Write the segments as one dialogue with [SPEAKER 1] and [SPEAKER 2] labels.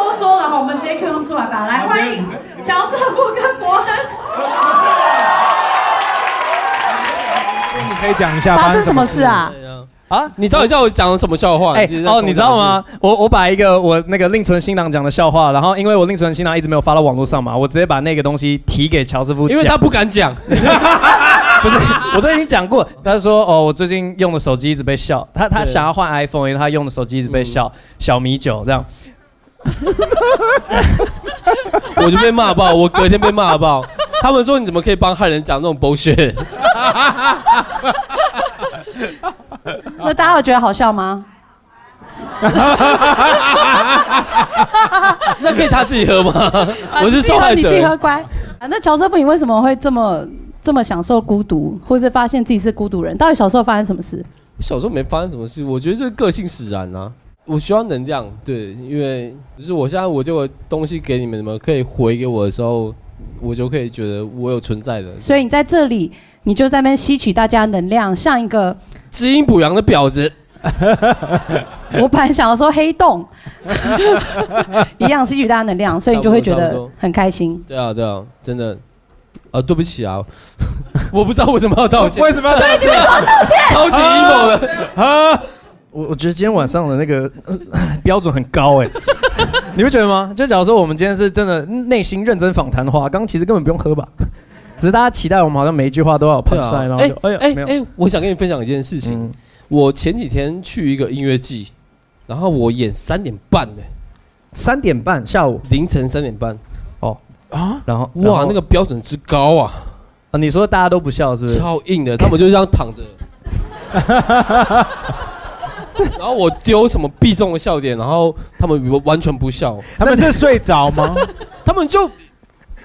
[SPEAKER 1] 啰嗦了哈，我们直接 Q 他们出来吧。来，欢迎乔瑟夫跟伯恩。
[SPEAKER 2] 你可以讲一下
[SPEAKER 3] 发生什么事啊？
[SPEAKER 4] 啊，你到底叫我讲什么笑话？
[SPEAKER 5] 哎、哦，你知道吗？我我把一个我那个另存新郎讲的笑话，然后因为我另存新郎一直没有发到网络上嘛，我直接把那个东西提给乔师傅，
[SPEAKER 4] 因为他不敢讲，
[SPEAKER 5] 不是，我都已经讲过。他说哦，我最近用的手机一直被笑，他他想要换 iPhone，因为他用的手机一直被笑，小米九这样。
[SPEAKER 4] 我就被骂爆，我隔天被骂爆。他们说你怎么可以帮汉人讲那种 bullshit？
[SPEAKER 3] 那大家有觉得好笑吗？
[SPEAKER 4] 那可以他自己喝吗？我是受害
[SPEAKER 3] 你自己喝。乖。啊，那乔瑟夫，你为什么会这么这么享受孤独，或是发现自己是孤独人？到底小时候发生什么事？
[SPEAKER 4] 小时候没发生什么事，我觉得这个个性使然啊。我需要能量，对，因为就是我现在我这个东西给你们，你们可以回给我的时候，我就可以觉得我有存在的。
[SPEAKER 3] 所以你在这里，你就在那边吸取大家能量，像一个
[SPEAKER 4] 知阴补阳的婊子，
[SPEAKER 3] 我本来想要说黑洞一样吸取大家能量，所以你就会觉得很开心。
[SPEAKER 4] 对啊，对啊，真的。啊，对不起啊，我不知道为什么要道歉，
[SPEAKER 2] 为什么要道歉
[SPEAKER 3] 对，你为什么要道歉？
[SPEAKER 4] 超级 emo 的。
[SPEAKER 2] 啊？
[SPEAKER 5] 我我觉得今天晚上的那个、呃标准很高哎，你不觉得吗？就假如说我们今天是真的内心认真访谈的话，刚刚其实根本不用喝吧，只是大家期待我们好像每一句话都要有
[SPEAKER 4] 对
[SPEAKER 5] punch
[SPEAKER 4] 啊。
[SPEAKER 5] line，然后就哎
[SPEAKER 4] 哎，哎，我想跟你分享一件事情。
[SPEAKER 5] 嗯，
[SPEAKER 4] 我前几天去一个音乐季，然后我演三点半的，
[SPEAKER 5] 三点半下午。
[SPEAKER 4] 凌晨三点半，哦。
[SPEAKER 2] 啊？
[SPEAKER 5] 然后
[SPEAKER 4] 哇，那个标准之高啊，
[SPEAKER 5] 啊，你说大家都不笑是不是？
[SPEAKER 4] 超硬的，他们就这样躺着。然后我丢什么必中的笑点，然后他们完全不笑，
[SPEAKER 2] 他们是睡着吗？
[SPEAKER 4] 他们就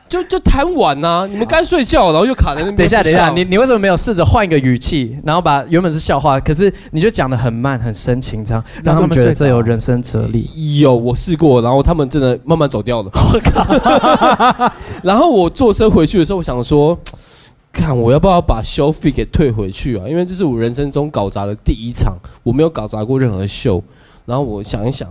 [SPEAKER 4] 就就贪玩呐、你们该睡觉，然后就卡在那边。
[SPEAKER 5] 等一下，等一下，你你为什么没有试着换一个语气，然后把原本是笑话，可是你就讲的很慢、很深情，这样让他们觉得这有人生哲理。
[SPEAKER 4] 有我试过，然后他们真的慢慢走掉了。然后我坐车回去的时候，我想说，看我要不要把修费给退回去啊？因为这是我人生中搞砸的第一场，我没有搞砸过任何秀。然后我想一想，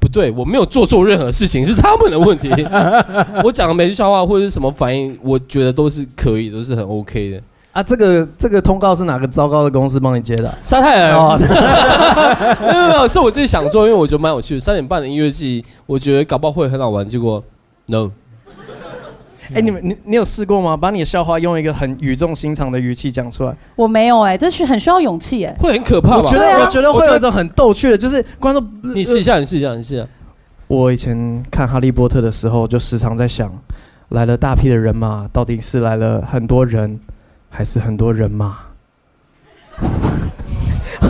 [SPEAKER 4] 不对，我没有做错任何事情，是他们的问题。我讲的每句笑话或者是什么反应，我觉得都是可以，都是很 OK 的。
[SPEAKER 5] 啊，这个这个通告是哪个糟糕的公司帮你接的啊？
[SPEAKER 4] 沙泰尔，
[SPEAKER 5] 哦，
[SPEAKER 4] 没有没有，是我自己想做，因为我觉得蛮有趣的。三点半的音乐季，我觉得搞不好会很好玩，结果 no。
[SPEAKER 5] 哎，你们你你有试过吗？把你的笑话用一个很语重心长的语气讲出来。
[SPEAKER 3] 我没有哎、这是很需要勇气哎、
[SPEAKER 4] 会很可怕吧？
[SPEAKER 5] 我觉得、
[SPEAKER 3] 啊
[SPEAKER 5] 我觉得会有一种很逗趣的，就是观众。
[SPEAKER 4] 你试一下，你试一下，你试一下。
[SPEAKER 5] 我以前看《哈利波特》的时候，就时常在想，来了大批的人马，到底是来了很多人，还是很多人马？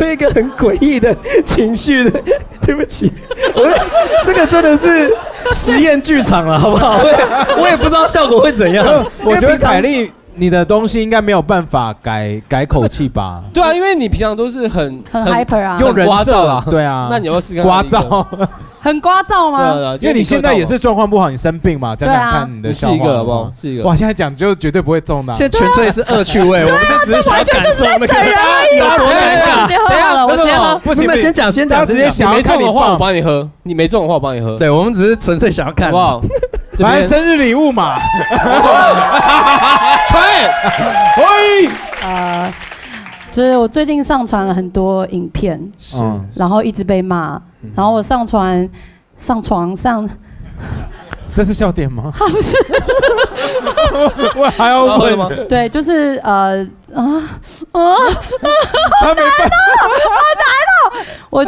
[SPEAKER 5] 会有一个很诡异的情绪的，对不起，我这个真的是实验剧场了，好不好？我也我也不知道效果会怎样。
[SPEAKER 2] 我觉得凯莉，你的东西应该没有办法改改口气吧？
[SPEAKER 4] 对啊，因为你平常都是很
[SPEAKER 3] 很 hyper 啊，
[SPEAKER 2] 用人设
[SPEAKER 4] 聒噪啦
[SPEAKER 2] 对啊，
[SPEAKER 4] 那你要不要试看
[SPEAKER 2] 刮
[SPEAKER 4] 看一个
[SPEAKER 2] 噪，
[SPEAKER 3] 很聒噪
[SPEAKER 4] 对啊
[SPEAKER 3] 吗？
[SPEAKER 4] 对啊，
[SPEAKER 2] 因为你现在也是状况不好，你生病嘛，讲
[SPEAKER 3] 对啊
[SPEAKER 2] 讲看你的笑话
[SPEAKER 4] 一个好不好？？是一个。
[SPEAKER 2] 哇，现在讲就绝对不会中的啊。
[SPEAKER 5] 现在纯粹是恶趣味，我们就只是想要感受那个
[SPEAKER 3] 整人而已
[SPEAKER 5] 有多
[SPEAKER 4] 哎
[SPEAKER 5] 尴尬
[SPEAKER 3] 我直。接喝好了，我直接喝。
[SPEAKER 2] 不行，
[SPEAKER 5] 你们先讲，先讲，
[SPEAKER 2] 直接
[SPEAKER 5] 先
[SPEAKER 2] 想要
[SPEAKER 4] 你没中的话，
[SPEAKER 2] 看你放
[SPEAKER 4] 我帮你喝；你没中的话，我帮你喝，
[SPEAKER 5] 对，我们只是纯粹想要看，
[SPEAKER 4] 好不好？这边。
[SPEAKER 2] 生日礼物嘛。
[SPEAKER 4] 吹，
[SPEAKER 2] 喂，
[SPEAKER 3] 呃，就是我最近上传了很多影片，
[SPEAKER 5] 是。
[SPEAKER 2] 嗯。
[SPEAKER 3] 然后一直被骂，然后我上传上床上，
[SPEAKER 2] 这是笑点吗？
[SPEAKER 3] 不是。
[SPEAKER 2] 我还要问。
[SPEAKER 4] 吗？
[SPEAKER 3] 对，就是呃啊啊，
[SPEAKER 2] 他没办。
[SPEAKER 3] 我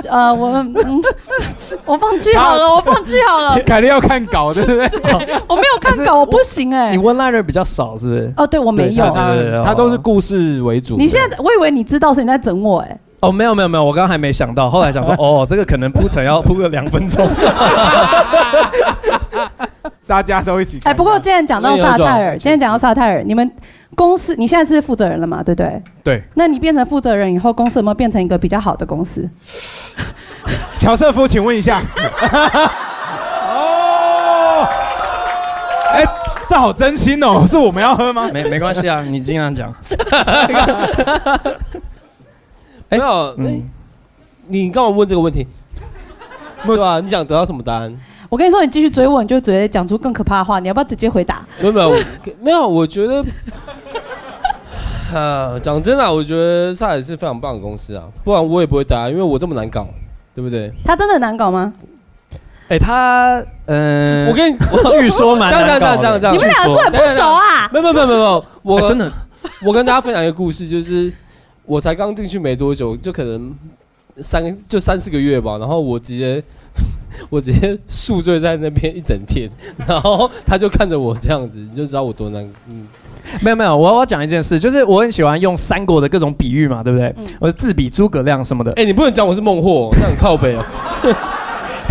[SPEAKER 3] 呃我嗯，我放弃好了，我放弃好了，
[SPEAKER 2] 凯莉要看稿，对不对？
[SPEAKER 3] 我没有看稿，我不行哎
[SPEAKER 5] 你。one liner 比较少，是不是？
[SPEAKER 3] 哦，对我没有。
[SPEAKER 2] 他他都是故事为主。
[SPEAKER 3] 你现在，我以为你知道是你在整我哎。
[SPEAKER 5] 哦，没有没有没有，我刚刚还没想到，后来想说，哦，这个可能铺陈要铺个两分钟。
[SPEAKER 2] 大家都一起。
[SPEAKER 3] 哎，不过既然讲到萨泰尔，今天讲到萨泰尔，你们公司你现在是负责人了嘛？对不对？
[SPEAKER 5] 对，
[SPEAKER 3] 那你变成负责人以后，公司有没有变成一个比较好的公司？
[SPEAKER 2] 乔瑟夫，请问一下。哦，哎，这好真心哦，是我们要喝吗？
[SPEAKER 5] 没没关系啊，你尽量讲。
[SPEAKER 4] 没有，你干嘛问这个问题？对吧？你想得到什么答案？
[SPEAKER 3] 我跟你说，你继续追问，你就直接讲出更可怕的话。你要不要直接回答？
[SPEAKER 4] 没有没有我没有，我觉得，呃，讲真的啊，我觉得上海是非常棒的公司啊，不然我也不会答，因为我这么难搞，对不对？
[SPEAKER 3] 他真的难搞吗？
[SPEAKER 5] 哎，他嗯，
[SPEAKER 4] 我跟你，
[SPEAKER 5] 我据说蛮
[SPEAKER 4] 这样这样
[SPEAKER 5] 这搞的
[SPEAKER 4] 这样这样
[SPEAKER 3] 你们两个是很不熟啊？
[SPEAKER 4] 没有没有没有没有，我
[SPEAKER 5] 哎真的
[SPEAKER 4] 我跟大家分享一个故事，就是我才刚进去没多久，就可能三就三四个月吧，然后我直接 我直接宿醉在那边一整天，然后他就看着我这样子，你就知道我多难。嗯，
[SPEAKER 5] 没有没有，我我要讲一件事，就是我很喜欢用三国的各种比喻嘛，对不对？
[SPEAKER 3] 嗯
[SPEAKER 5] 我是自比诸葛亮什么的，
[SPEAKER 4] 哎、你不能讲我是孟获，这样很靠北哦。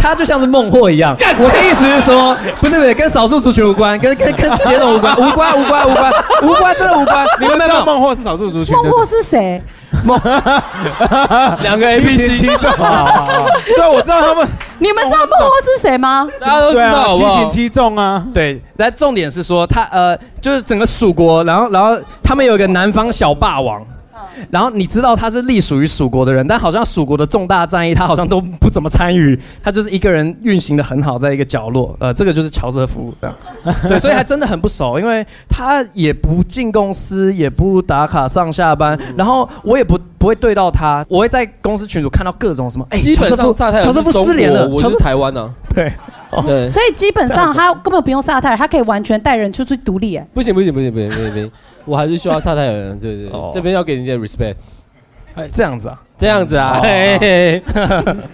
[SPEAKER 5] 他就像是孟获一样。我的意思是说，不是不是，跟少数族群无关，跟跟跟血统 无关，无关无关无关无关，真的无关。
[SPEAKER 2] 你们知道孟获是少数族群，
[SPEAKER 3] 孟获是谁？
[SPEAKER 4] 两个 A B
[SPEAKER 2] 七
[SPEAKER 4] C，
[SPEAKER 2] 对，我知道他们，
[SPEAKER 3] 你们知道孟获是谁吗？
[SPEAKER 4] 大家都知道好不好
[SPEAKER 2] 七擒？七纵啊，
[SPEAKER 5] 对，但重点是说他呃，就是整个蜀国，然后然后他们有一个南方小霸王。然后你知道他是隶属于蜀国的人，但好像蜀国的重大战役他好像都不怎么参与，他就是一个人运行的很好，在一个角落。呃，这个就是乔瑟夫，这样。对，所以还真的很不熟，因为他也不进公司，也不打卡上下班，然后我也不不会对到他，我会在公司群组看到各种什么，哎，
[SPEAKER 4] 基本
[SPEAKER 5] 乔瑟夫乔瑟夫失联了，
[SPEAKER 4] 国我是
[SPEAKER 5] 乔瑟
[SPEAKER 4] 台湾呢、啊。对，
[SPEAKER 3] 所以基本上他根本不用萨泰尔，他可以完全带人出去独立。哎，
[SPEAKER 4] 不行不行不行不行不行不行，我还是需要萨泰尔人。对对这边要给你点 respect，
[SPEAKER 5] 哎，这样子啊，
[SPEAKER 4] 这样子啊。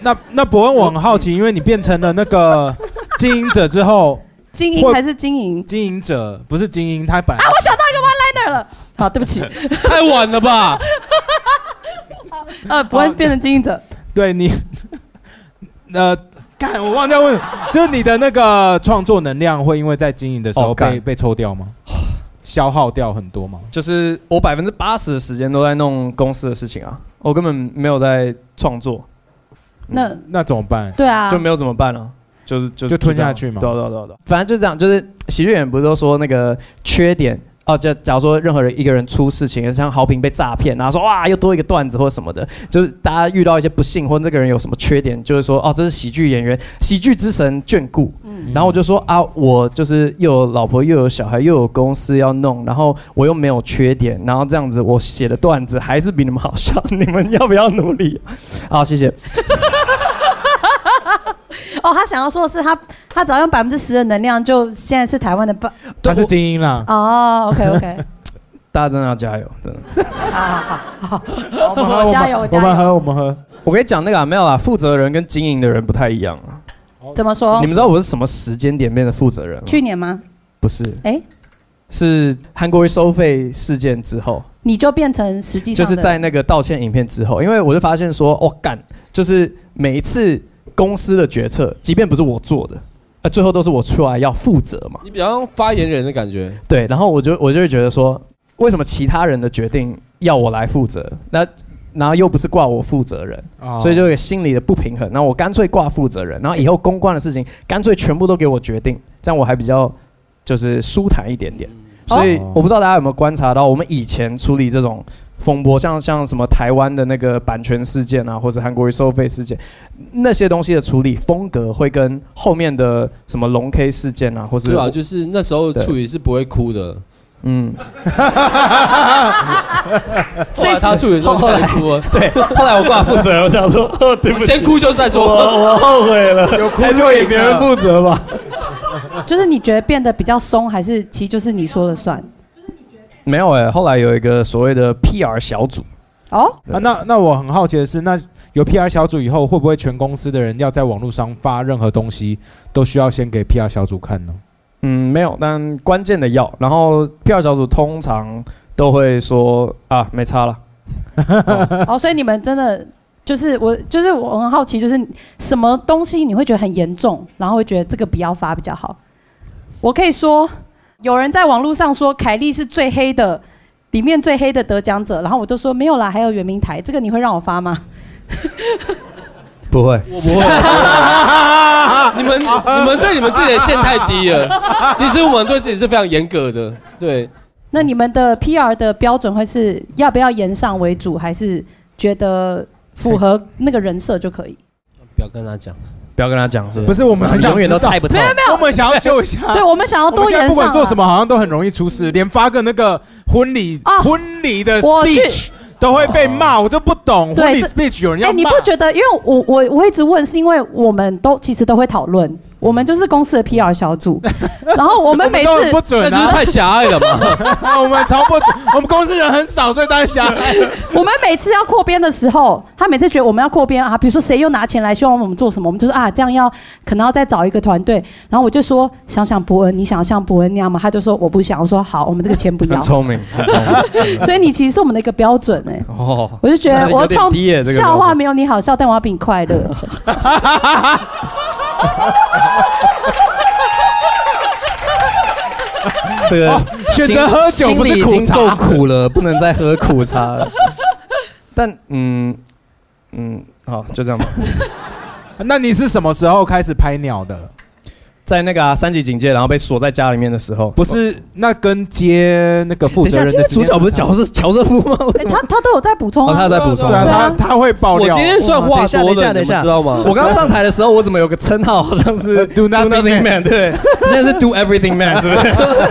[SPEAKER 2] 那那伯恩，我很好奇，因为你变成了那个 经营者之后，会
[SPEAKER 3] 经营还是经营？
[SPEAKER 2] 经营者不是经营，他本来
[SPEAKER 3] 啊，我想到一个 one liner 了。好，对不起，
[SPEAKER 4] 太晚了吧？
[SPEAKER 3] 呃，不会变成经营者。
[SPEAKER 2] 对你，呃，干，我忘掉问，就是你的那个创作能量会因为在经营的时候
[SPEAKER 5] 哦干
[SPEAKER 2] 被被抽掉吗？消耗掉很多吗？
[SPEAKER 5] 就是我百分之八十的时间都在弄公司的事情啊，我根本没有在创作，
[SPEAKER 3] 那
[SPEAKER 2] 那怎么办？
[SPEAKER 3] 对啊
[SPEAKER 5] 就，没有怎么办了？就是就
[SPEAKER 2] 就吞下去嘛
[SPEAKER 5] 对啊对啊对啊对啊反正就是这样，就是喜剧演员不是都说那个缺点哦，就假如说任何人一个人出事情，像豪平被诈骗，然后说哇又多一个段子或什么的，就是大家遇到一些不幸或这个人有什么缺点，就是说哦这是喜剧演员，喜剧之神眷顾。嗯然后我就说啊，我就是又有老婆又有小孩又有公司要弄，然后我又没有缺点，然后这样子我写的段子还是比你们好笑，你们要不要努力？好，谢谢。
[SPEAKER 3] 哦，他想要说的是他，他只要用百分之十的能量，就现在是台湾的霸。
[SPEAKER 2] 他是精英啦。
[SPEAKER 3] 哦，OK OK，
[SPEAKER 5] 大家真的要加油，真的。
[SPEAKER 3] 好好好好，
[SPEAKER 2] 我们喝，
[SPEAKER 3] 加油
[SPEAKER 2] 我们喝，我们喝。
[SPEAKER 5] 我跟你讲那个啊，没有啦，负责人跟经营的人不太一样啊。
[SPEAKER 3] 怎么说
[SPEAKER 5] 你？们知道我是什么时间点变成负责人吗？
[SPEAKER 3] 去年吗？
[SPEAKER 5] 不是，
[SPEAKER 3] 哎，
[SPEAKER 5] 是韩国瑜收费事件之后，
[SPEAKER 3] 你就变成实际上
[SPEAKER 5] 就是在那个道歉影片之后，因为我就发现说，哦干，就是每一次公司的决策，即便不是我做的，呃，最后都是我出来要负责嘛。
[SPEAKER 4] 你比较像发言人的感觉。
[SPEAKER 5] 对，然后我就我就会觉得说，为什么其他人的决定要我来负责？那然后又不是挂我负责人，
[SPEAKER 2] 哦
[SPEAKER 5] 所以就有心理的不平衡。那我干脆挂负责人，然后以后公关的事情干脆全部都给我决定，这样我还比较就是舒坦一点点。所以
[SPEAKER 2] 哦。
[SPEAKER 5] 我不知道大家有没有观察到，我们以前处理这种风波，像像什么台湾的那个版权事件啊，或者韩国瑜收费事件，那些东西的处理风格会跟后面的什么龙 K 事件啊，或是
[SPEAKER 4] 对啊，就是那时候处理是不会哭的，
[SPEAKER 5] 嗯，
[SPEAKER 4] 后来他处理的时候开始哭了。
[SPEAKER 5] 对。后来我挂负责，我想说，哦，对不起，
[SPEAKER 4] 先哭就再
[SPEAKER 5] 我
[SPEAKER 4] 说。
[SPEAKER 5] 我后悔了，
[SPEAKER 2] 有哭就赢
[SPEAKER 5] 给别人负责吧。
[SPEAKER 3] 就是你觉得变得比较松，还是其实就是你说了算？
[SPEAKER 5] 没有哎、后来有一个所谓的 PR 小组，
[SPEAKER 3] 哦，
[SPEAKER 2] 啊，那那我很好奇的是，那有 PR 小组以后，会不会全公司的人要在网络上发任何东西，都需要先给 PR 小组看呢？
[SPEAKER 5] 嗯，没有，但关键的要。然后 PR 小组通常都会说啊，没差了。
[SPEAKER 3] 哦，所以你们真的就是我，就是我很好奇，就是什么东西你会觉得很严重，然后会觉得这个不要发比较好。我可以说，有人在网络上说凯莉是最黑的，里面最黑的得奖者，然后我都说没有啦，还有圆明台，这个你会让我发吗？
[SPEAKER 5] 不会，
[SPEAKER 4] 我不会，你们你们对你们自己的线太低了。其实我们对自己是非常严格的，对。
[SPEAKER 3] 那你们的 PR 的标准会是要不要言上为主，还是觉得符合那个人设就可以？
[SPEAKER 4] 不要跟他讲，
[SPEAKER 5] 不不要跟他讲，是是？
[SPEAKER 2] 不是我们很想
[SPEAKER 5] 永远都猜不透
[SPEAKER 3] 没。有没有，
[SPEAKER 2] 我们想要救一下。
[SPEAKER 3] 对我们想要多延上、
[SPEAKER 2] 现在不管做什
[SPEAKER 3] 啊。
[SPEAKER 2] 么，好像都很容易出事，连发个那个婚礼
[SPEAKER 3] 哦
[SPEAKER 2] 婚礼的 speech 都会被骂，我就不懂
[SPEAKER 3] 对
[SPEAKER 2] 婚礼 speech 有人
[SPEAKER 3] 哎、
[SPEAKER 2] 要骂。
[SPEAKER 3] 你不觉得？因为我我我一直问，是因为我们都其实都会讨论，我们就是公司的 PR 小组，然后我
[SPEAKER 2] 我
[SPEAKER 3] 们每次
[SPEAKER 2] 不准啊，
[SPEAKER 4] 那就是太狭隘了嘛。
[SPEAKER 2] 我们超不准，我们公司人很少，所以当然狭隘。
[SPEAKER 3] 我们每次要扩编的时候，他每次觉得我们要扩编啊，比如说谁又拿钱来希望我们做什么，我们就说啊，这样要可能要再找一个团队。然后我就说，想想伯恩，你想像伯恩那样吗？他就说我不想。我说好，我们这个钱不要
[SPEAKER 5] 很。聪明，很聪明。
[SPEAKER 3] 所以你其实是我们的一个标准哎、
[SPEAKER 5] 哦，
[SPEAKER 3] 我就觉得我
[SPEAKER 5] 有点
[SPEAKER 3] 创
[SPEAKER 5] 低耶这个
[SPEAKER 3] 笑话没有你好笑，但我要比你快乐。
[SPEAKER 5] 这个
[SPEAKER 2] 哦选择喝酒不是苦茶
[SPEAKER 5] 够苦了，不能再喝苦茶了。但嗯嗯，好，就这样吧。
[SPEAKER 2] 那你是什么时候开始拍鸟的？
[SPEAKER 5] 在那个啊三级警戒，然后被锁在家里面的时候，
[SPEAKER 2] 不是，那跟接那个负责人的时间差
[SPEAKER 5] 角不是乔是乔瑟夫吗？
[SPEAKER 3] 哎、他他都有在补充
[SPEAKER 5] 哦，
[SPEAKER 3] 啊。
[SPEAKER 5] 他在补充
[SPEAKER 2] 对。啊，
[SPEAKER 3] 对啊
[SPEAKER 2] 他他会爆料。
[SPEAKER 4] 我今天算话
[SPEAKER 5] 哇等一下
[SPEAKER 4] 多的，
[SPEAKER 5] 等一下
[SPEAKER 4] 你知道吗？
[SPEAKER 5] 我刚刚上台的时候，我怎么有个称号，好像是
[SPEAKER 2] Do nothing
[SPEAKER 5] man，对，现在是 Do everything man，是不是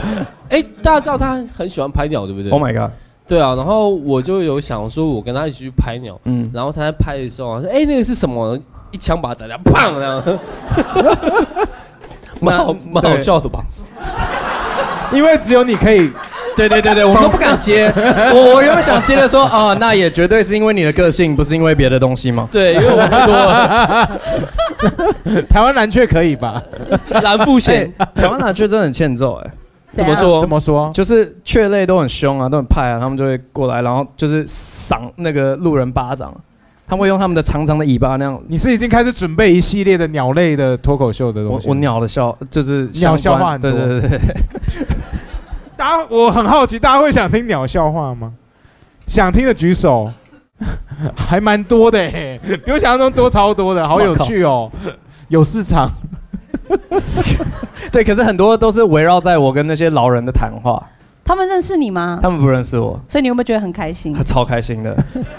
[SPEAKER 4] 哎，大家知道他很喜欢拍鸟，对不对
[SPEAKER 5] ？Oh my god，
[SPEAKER 4] 对啊，然后我就有想说，我跟他一起去拍鸟，
[SPEAKER 5] 嗯，
[SPEAKER 4] 然后他在拍的时候啊，说：“哎，那个是什么？”一枪把他打掉，砰，这样，蛮好蛮好笑的吧？
[SPEAKER 2] 因为只有你可以，
[SPEAKER 5] 对对对对，我们都不敢接。我我原本想接着说，哦，那也绝对是因为你的个性，不是因为别的东西吗？
[SPEAKER 4] 对，因为我太多了
[SPEAKER 2] 台湾蓝雀可以吧？
[SPEAKER 4] 蓝富
[SPEAKER 5] 哎
[SPEAKER 4] 贤，，
[SPEAKER 5] 台湾蓝雀真的很欠揍哎，
[SPEAKER 4] 怎么说
[SPEAKER 2] 怎么说？
[SPEAKER 5] 就是雀类都很凶啊，都很派啊，他们就会过来，然后就是赏那个路人巴掌，他们会用他们的长长的尾巴那样。
[SPEAKER 2] 你是已经开始准备一系列的鸟类的脱口秀的
[SPEAKER 5] 我
[SPEAKER 2] 东西？
[SPEAKER 5] 我鸟的笑就是
[SPEAKER 2] 鸟
[SPEAKER 5] 相
[SPEAKER 2] 笑话很多
[SPEAKER 5] 对对对对，
[SPEAKER 2] 大家我很好奇，大家会想听鸟笑话吗？想听的举手，还蛮多的哎，比我想象中多超多的，好有趣哦，有市场。
[SPEAKER 5] 对，可是很多都是围绕在我跟那些老人的谈话，
[SPEAKER 3] 他们认识你吗？
[SPEAKER 5] 他们不认识我，
[SPEAKER 3] 所以你有没有觉得很开心？
[SPEAKER 5] 超开心的。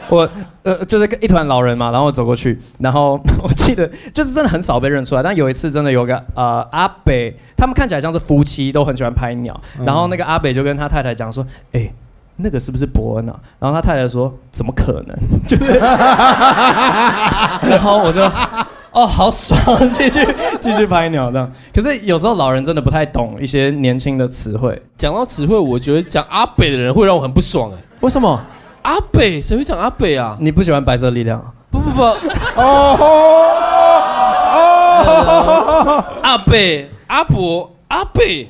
[SPEAKER 5] 我呃就是跟一团老人嘛，然后我走过去，然后 我记得就是真的很少被认出来，但有一次真的有个呃阿北，他们看起来像是夫妻，都很喜欢拍鸟，然后那个阿北就跟他太太讲说，哎、那个是不是伯恩啊？然后他太太说：“怎么可能？”就是，然后我就，哦，好爽，继续继续拍鸟这样。可是有时候老人真的不太懂一些年轻的词汇，
[SPEAKER 4] 讲到词汇，我觉得讲阿北的人会让我很不爽哎。
[SPEAKER 5] 为什么？
[SPEAKER 4] 阿北谁会讲阿北啊？
[SPEAKER 5] 你不喜欢白色力量？
[SPEAKER 4] 不不不，
[SPEAKER 2] 哦哦，
[SPEAKER 4] 阿北阿伯阿北，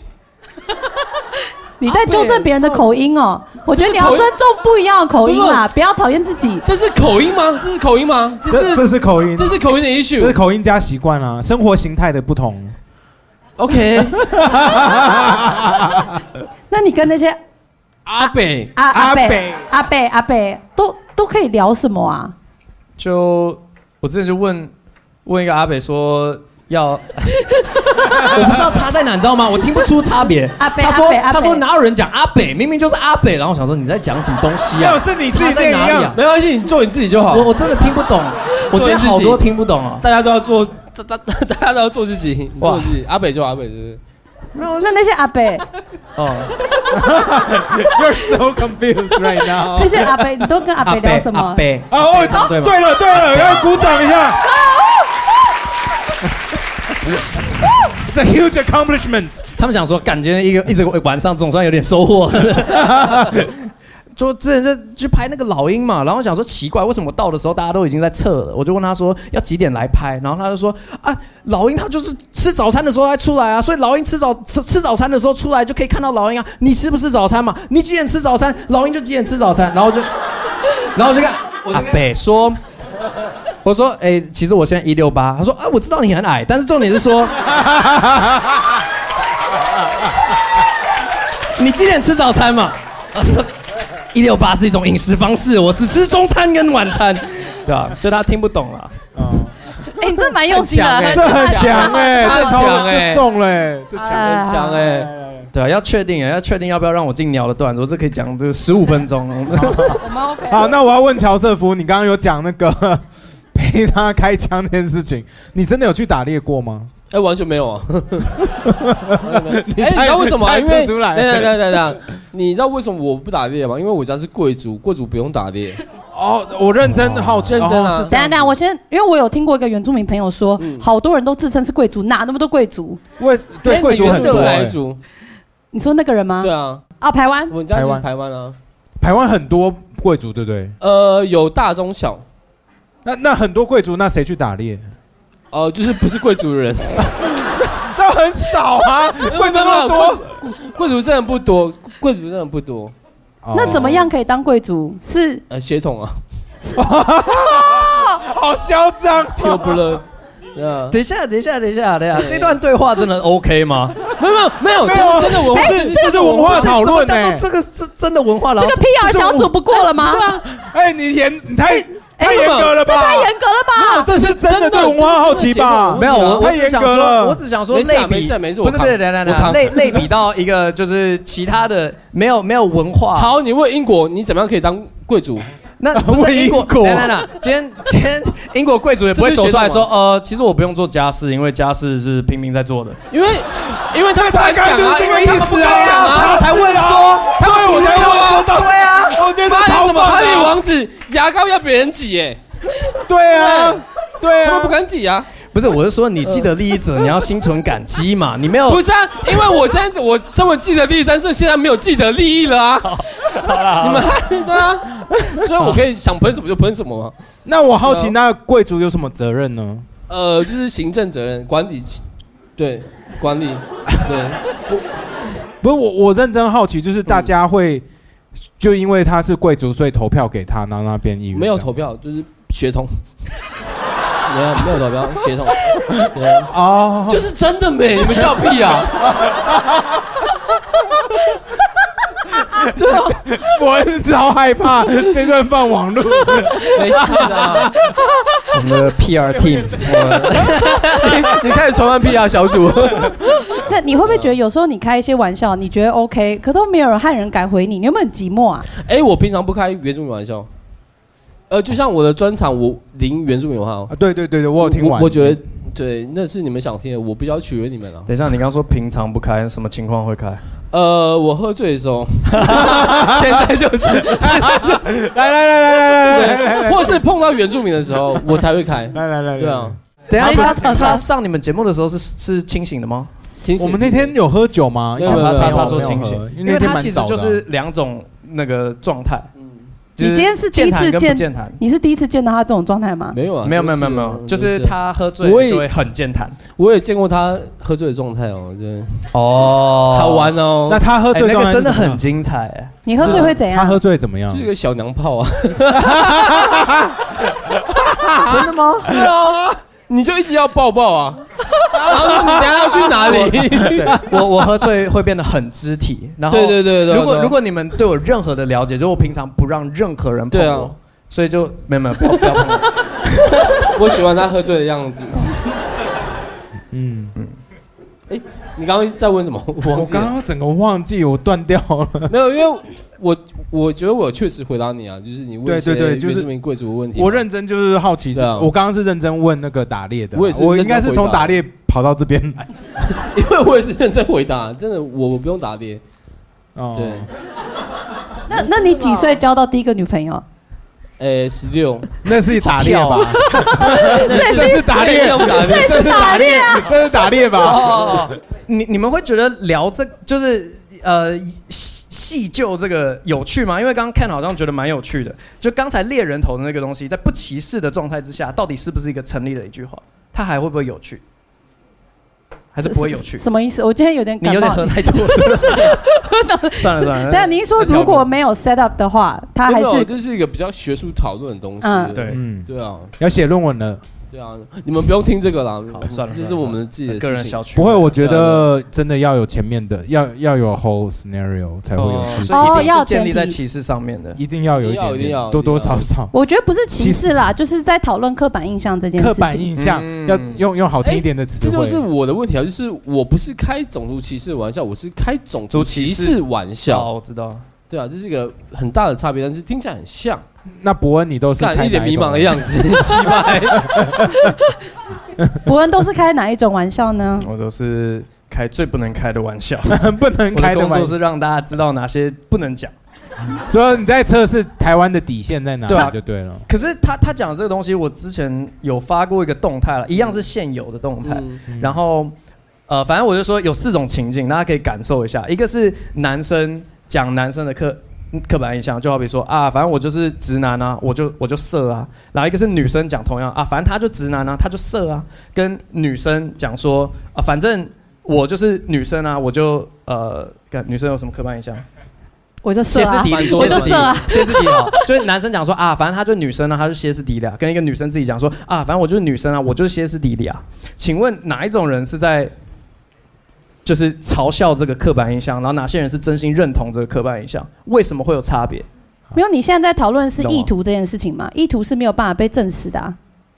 [SPEAKER 3] 你在纠正别人的口音哦。我觉得你要尊重不一样的口音啦，不要讨厌自己。
[SPEAKER 4] 这是口音吗？这是口音吗？这
[SPEAKER 2] 是这
[SPEAKER 4] 是
[SPEAKER 2] 是口音，
[SPEAKER 4] 这是口音的
[SPEAKER 2] 这是
[SPEAKER 4] issue。
[SPEAKER 2] 口音加习惯啊，生活形态的不同。
[SPEAKER 4] OK，
[SPEAKER 3] 那你跟那些
[SPEAKER 4] 阿北
[SPEAKER 3] 阿
[SPEAKER 2] 阿北
[SPEAKER 3] 阿北阿北阿北都都可以聊什么啊？
[SPEAKER 5] 就我之前就问问一个阿北说要，我不知道差在哪，你知道吗？我听不出差别。
[SPEAKER 3] 阿北
[SPEAKER 5] 他说他说哪有人讲阿北，明明就是阿北。然后我想说你在讲什么东西啊
[SPEAKER 2] 没有？是你自己
[SPEAKER 5] 差在
[SPEAKER 2] 念一样
[SPEAKER 5] 哪里啊？
[SPEAKER 4] 没关系，你做你自己就好
[SPEAKER 5] 我。我真的听不懂，我今天好多听不懂啊。
[SPEAKER 4] 大家都要做，大大大家都要做自己，
[SPEAKER 5] 哇
[SPEAKER 4] 做自己。阿北就阿北，就是
[SPEAKER 3] 那那些阿北
[SPEAKER 5] 哦，
[SPEAKER 2] You're so confused right now
[SPEAKER 3] 那。些阿北，你都跟阿
[SPEAKER 5] 阿
[SPEAKER 3] 北聊什么？
[SPEAKER 5] 阿北，
[SPEAKER 2] 哦，
[SPEAKER 5] 对
[SPEAKER 2] 了对了，要鼓掌一下。It's a huge accomplishment。
[SPEAKER 5] 他们想说，感觉一个一直晚上总算有点收获。就之前就去拍那个老鹰嘛，然后想说奇怪，为什么到的时候大家都已经在撤了？我就问他说要几点来拍，然后他就说啊，老鹰他就是吃早餐的时候才出来啊，所以老鹰吃早吃吃早餐的时候出来就可以看到老鹰啊。你吃不吃早餐嘛？你几点吃早餐，老鹰就几点吃早餐，然后就 然后我就看阿北说。我说，哎、其实我现在一六八。他说，啊，我知道你很矮，但是重点是说，你几点吃早餐嘛？我说一六八是一种饮食方式，我只吃中餐跟晚餐，对吧、就他听不懂了。
[SPEAKER 3] 哎，你这蛮用心的，
[SPEAKER 4] 很
[SPEAKER 2] 这很强哎，这超
[SPEAKER 4] 强哎
[SPEAKER 2] 这中了欸，这强。
[SPEAKER 3] 哎
[SPEAKER 4] 很强哎。
[SPEAKER 5] 对啊，要确定哎，要确定要不要让我进鸟的段子，我这可以讲这个十五分钟。
[SPEAKER 3] 我们 OK。
[SPEAKER 2] 好，那我要问乔瑟夫，你刚刚有讲那个陪他开枪这件事情，你真的有去打猎过吗？
[SPEAKER 4] 哎，完全没有啊。哎，你知道为什么啊？因为
[SPEAKER 2] 出来
[SPEAKER 4] 等等等等等，你知道为什么我不打猎吗？因为我家是贵族，贵族不用打猎。
[SPEAKER 2] 哦，我认真好奇，
[SPEAKER 4] 认真啊
[SPEAKER 3] 等下等下，我先，因为我有听过一个原住民朋友说，
[SPEAKER 4] 嗯
[SPEAKER 3] 好多人都自称是贵族，哪那么多贵族？
[SPEAKER 2] 为对
[SPEAKER 4] 哎
[SPEAKER 2] 贵族很多欸
[SPEAKER 4] 族？
[SPEAKER 3] 你说那个人吗？
[SPEAKER 4] 对啊，
[SPEAKER 3] 啊，台湾
[SPEAKER 4] 我们家是
[SPEAKER 2] 台湾
[SPEAKER 4] 台湾啊。
[SPEAKER 2] 台湾很多贵族，对不对？
[SPEAKER 4] 呃，有大中小，
[SPEAKER 2] 那那很多贵族，那谁去打猎？
[SPEAKER 4] 哦，就是不是贵族的人，
[SPEAKER 2] 那很少啊，贵族那么多，
[SPEAKER 4] 贵族真的不多，贵族真的不多。
[SPEAKER 2] 哦
[SPEAKER 3] 那怎么样可以当贵族？是
[SPEAKER 4] 呃，血统啊
[SPEAKER 2] 好嚣张
[SPEAKER 4] ，pure blood。对啊，
[SPEAKER 5] 等一下，等一下，等一下，等一下，这段对话真的 OK 吗？
[SPEAKER 4] 没有没有没有，真的文化，
[SPEAKER 2] 这这是文化讨论
[SPEAKER 5] 什么叫
[SPEAKER 2] 呢
[SPEAKER 5] 做这个这真的文化？然后
[SPEAKER 3] 这个 PR 小组不过了吗？对啊，
[SPEAKER 2] 哎，你演你太太严格了吧？
[SPEAKER 3] 太严格了吧？
[SPEAKER 2] 这是真的对文化好奇吧？
[SPEAKER 5] 没有，我我
[SPEAKER 2] 太严
[SPEAKER 5] 只想
[SPEAKER 2] 格了
[SPEAKER 5] 说，我只想说类比，
[SPEAKER 4] 没事啊没事
[SPEAKER 5] 不是来来来，类类比到一个就是其他的没有没有文化。，
[SPEAKER 4] 好，你问英国，你怎么样可以当贵族？
[SPEAKER 5] 那 不是英国来来来，今天今天英国贵族也不会走出来说，呃，其实我不用做家事，因为家事是平民在做的。
[SPEAKER 4] 因为因为他们不
[SPEAKER 2] 大概
[SPEAKER 4] 敢讲因为他们不
[SPEAKER 2] 思
[SPEAKER 4] 敢讲
[SPEAKER 2] 啊！
[SPEAKER 4] 啊。
[SPEAKER 5] 才问说，
[SPEAKER 2] 对，我才问说到，对啊，我觉得
[SPEAKER 4] 妈
[SPEAKER 2] 超
[SPEAKER 4] 的，怎么哈利，王子牙膏要别人挤？哎，
[SPEAKER 2] 对啊，对啊
[SPEAKER 4] 他们不，敢挤啊。
[SPEAKER 5] 不是，我是说你既得利益者，你要心存感激嘛，你没有
[SPEAKER 4] 不是啊，因为我现在我身为既得利益，但是现在没有既得利益了啊。你们对啊，所以我可以想喷什么就喷什么嘛。
[SPEAKER 2] 那我好奇，那贵族有什么责任呢？
[SPEAKER 4] 呃，就是行政责任、管理，对，管理，对，
[SPEAKER 2] 不是我，我认真好奇，就是大家会就因为他是贵族，所以投票给他，然后那边议员
[SPEAKER 4] 没有投票就是血统，没有没有投票血统，对，
[SPEAKER 2] 哦，
[SPEAKER 4] 就是真的美，你们笑屁啊！
[SPEAKER 2] 我超害怕这段放网络，
[SPEAKER 4] 没事的，
[SPEAKER 5] 我们的 PR team，我
[SPEAKER 4] 你开始传唤 PR，小组。
[SPEAKER 3] 那你会不会觉得有时候你开一些玩笑，你觉得 OK，可都没有人汉人敢回你，你有没有很寂寞啊？
[SPEAKER 4] 哎，我平常不开原住民玩笑，呃，就像我的专场，我零原住民文化哦，
[SPEAKER 2] 啊对对对对，我有听完，
[SPEAKER 4] 我我觉得对，那是你们想听的，我比较取悦你们啊。
[SPEAKER 5] 等一下，你刚刚说平常不开，什么情况会开？
[SPEAKER 4] 呃，我喝醉的时候，现在就是，
[SPEAKER 2] 来来来来来来来
[SPEAKER 4] 或是碰到原住民的时候，我才会开。
[SPEAKER 2] 来来来，
[SPEAKER 4] 对啊，，
[SPEAKER 5] 等一下他
[SPEAKER 3] 呃
[SPEAKER 5] 他上你们节目的时候是是清醒的吗？
[SPEAKER 4] 清醒
[SPEAKER 2] 我们那天有喝酒吗？
[SPEAKER 4] 没有没有没有
[SPEAKER 5] 他他说清醒，
[SPEAKER 2] 因
[SPEAKER 5] 因为他其实就是两种那个状态。
[SPEAKER 4] 嗯
[SPEAKER 3] 你今天是第一次见
[SPEAKER 5] 不健谈？
[SPEAKER 3] 你是第一次见到他这种状态吗？
[SPEAKER 4] 没有啊，
[SPEAKER 5] 没有没有没有没有，
[SPEAKER 4] 啊
[SPEAKER 5] 就是他喝醉
[SPEAKER 4] 我也
[SPEAKER 5] 就会很健谈。
[SPEAKER 4] 我也见过他喝醉的状态哦，对，
[SPEAKER 5] 哦
[SPEAKER 4] 好玩哦。
[SPEAKER 2] 那他喝
[SPEAKER 5] 哎
[SPEAKER 2] 醉状
[SPEAKER 5] 那个真的很精彩哎。
[SPEAKER 3] 你喝醉会怎样？
[SPEAKER 2] 他喝醉怎么样
[SPEAKER 4] 就是一？个小娘炮啊，
[SPEAKER 5] 真的吗？
[SPEAKER 4] 对啊，你就一直要抱抱啊，然后说你等下要去哪里？
[SPEAKER 5] 我我喝醉会变得很肢体，然后
[SPEAKER 4] 对对对对，
[SPEAKER 5] 如果如果你们对我任何的了解，就是我平常不让任何人碰我，所以就没有没有不要不要碰我。
[SPEAKER 4] 我喜欢他喝醉的样子。
[SPEAKER 2] 嗯嗯，哎，
[SPEAKER 4] 你刚刚在问什么？我
[SPEAKER 2] 刚刚整个忘记，我断掉了。
[SPEAKER 4] 没有，因为我我觉得我确实回答你啊，就是你问
[SPEAKER 2] 对
[SPEAKER 4] 一些
[SPEAKER 2] 对对就是
[SPEAKER 4] 原住民贵族的问题嘛。
[SPEAKER 2] 我认真就是好奇，
[SPEAKER 4] 对啊
[SPEAKER 2] 我刚刚是认真问那个打猎的，
[SPEAKER 4] 我也是
[SPEAKER 2] 我应该是从打猎跑到这边来。
[SPEAKER 4] 因为我也是认真回答，真的我我不用打猎。
[SPEAKER 2] 哦
[SPEAKER 4] 对，
[SPEAKER 3] 那那你几岁交到第一个女朋友？
[SPEAKER 4] 诶，十六，
[SPEAKER 2] 那是打猎吧？
[SPEAKER 3] 这
[SPEAKER 2] 这是打猎，
[SPEAKER 4] 这是打猎
[SPEAKER 2] 这是打猎，这是打猎吧？
[SPEAKER 5] 哦，你你们会觉得聊这就是呃细细究这个有趣吗？因为刚刚看好像觉得蛮有趣的，就刚才猎人头的那个东西，在不歧视的状态之下，到底是不是一个成立的一句话？它还会不会有趣？还是不会有趣？
[SPEAKER 3] 什么意思？我今天有点感冒
[SPEAKER 5] 你有点喝。太多，是不是？算了算了。
[SPEAKER 3] 但你一说如果没有 set up 的话，它还，是
[SPEAKER 4] 这是一个比较学术讨论的东西。
[SPEAKER 3] 嗯
[SPEAKER 5] 对
[SPEAKER 2] 嗯，
[SPEAKER 4] 对啊，
[SPEAKER 2] 要写论文了。
[SPEAKER 4] 对啊，你们不用听这个啦。
[SPEAKER 5] 好算了
[SPEAKER 4] 这是我们自己的
[SPEAKER 5] 个人小区
[SPEAKER 2] 不会，我觉得真的要有前面的，要要有 whole scenario 才会有
[SPEAKER 5] 哦所以一定
[SPEAKER 3] 哦
[SPEAKER 5] 是建立在歧视上面的。
[SPEAKER 2] 一定要有一点
[SPEAKER 4] 一定要
[SPEAKER 2] 点，多多少少
[SPEAKER 3] 我觉得不是歧视啦，就是在讨论刻板印象这件事
[SPEAKER 2] 刻。板印象
[SPEAKER 5] 嗯
[SPEAKER 2] 要用用好听一点的词汇。
[SPEAKER 4] 这就是我的问题啊，就是我不是开种族歧视的玩笑，我是开种族歧
[SPEAKER 5] 视
[SPEAKER 4] 视玩笑。
[SPEAKER 5] 哦，我知道。
[SPEAKER 4] 对啊，这是一个很大的差别，但是听起来很像。
[SPEAKER 2] 那伯恩你都是
[SPEAKER 4] 看一脸迷茫的样子，奇怪。
[SPEAKER 3] 伯恩都是开哪一种玩笑呢？
[SPEAKER 5] 我都是开最不能开的玩笑。
[SPEAKER 2] 不能开的玩笑。
[SPEAKER 5] 工作是让大家知道哪些不能讲。
[SPEAKER 2] 所以你在测试台湾的底线在哪
[SPEAKER 5] 对啊
[SPEAKER 2] 里就对了。
[SPEAKER 5] 可是他他讲的这个东西，我之前有发过一个动态了，一样是现有的动态。
[SPEAKER 4] 嗯
[SPEAKER 5] 然后呃，反正我就说有四种情境，大家可以感受一下。一个是男生讲男生的刻刻板印象，就好比说啊，反正我就是直男啊，我就我就色啊。然后一个是女生讲同样啊，反正他就直男啊，他就色啊。跟女生讲说啊，反正我就是女生啊，我就呃，跟女生有什么刻板印象？
[SPEAKER 3] 我就色啊
[SPEAKER 5] 歇斯底，里，
[SPEAKER 3] 我就色啊。
[SPEAKER 5] 歇斯底里，就是男生讲说啊，反正他就女生啊，他就歇斯底里啊，跟一个女生自己讲说啊，反正我就是女生啊，我就是歇斯底里啊。请问哪一种人是在就是嘲笑这个刻板印象，然后哪些人是真心认同这个刻板印象？为什么会有差别？
[SPEAKER 3] 没有，你现在在讨论是意图这件事情嘛？意图是没有办法被证实的、啊，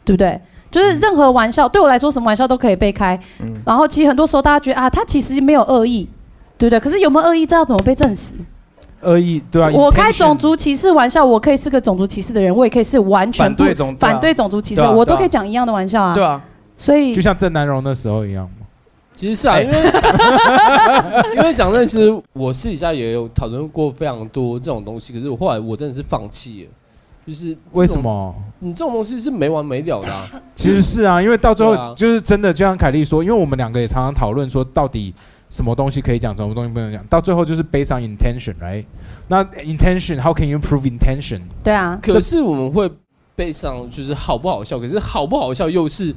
[SPEAKER 3] 对不对？就是任何玩笑，对我来说，什么玩笑都可以被开。
[SPEAKER 5] 嗯
[SPEAKER 3] 然后其实很多时候大家觉得啊，他其实没有恶意，对不对？可是有没有恶意，这要怎么被证实？
[SPEAKER 2] 恶意对啊，
[SPEAKER 3] 我开种族歧视玩笑，我可以是个种族歧视的人，我也可以是完全
[SPEAKER 5] 反对种
[SPEAKER 3] 反对种族歧视，我都可以讲一样的玩笑啊。
[SPEAKER 5] 对啊，
[SPEAKER 3] 所以
[SPEAKER 2] 就像郑南荣那时候一样嘛。
[SPEAKER 4] 其实是啊，因为 因为讲真的，其实我私底下也有讨论过非常多这种东西，可是我后来我真的是放弃了，就是
[SPEAKER 2] 为什？么？
[SPEAKER 4] 你这种东西是没完没了的、啊，
[SPEAKER 2] 其实是啊，因为到最
[SPEAKER 4] 对啊
[SPEAKER 2] 后就是真的，就像凯莉说，因为我们两个也常常讨论说，到底什么东西可以讲，什么东西不能讲，到最后就是 based on intention，right？那 intention，how can you prove intention？
[SPEAKER 3] 对啊，
[SPEAKER 4] 可是我们会背上就是好不好笑，可是好不好笑又是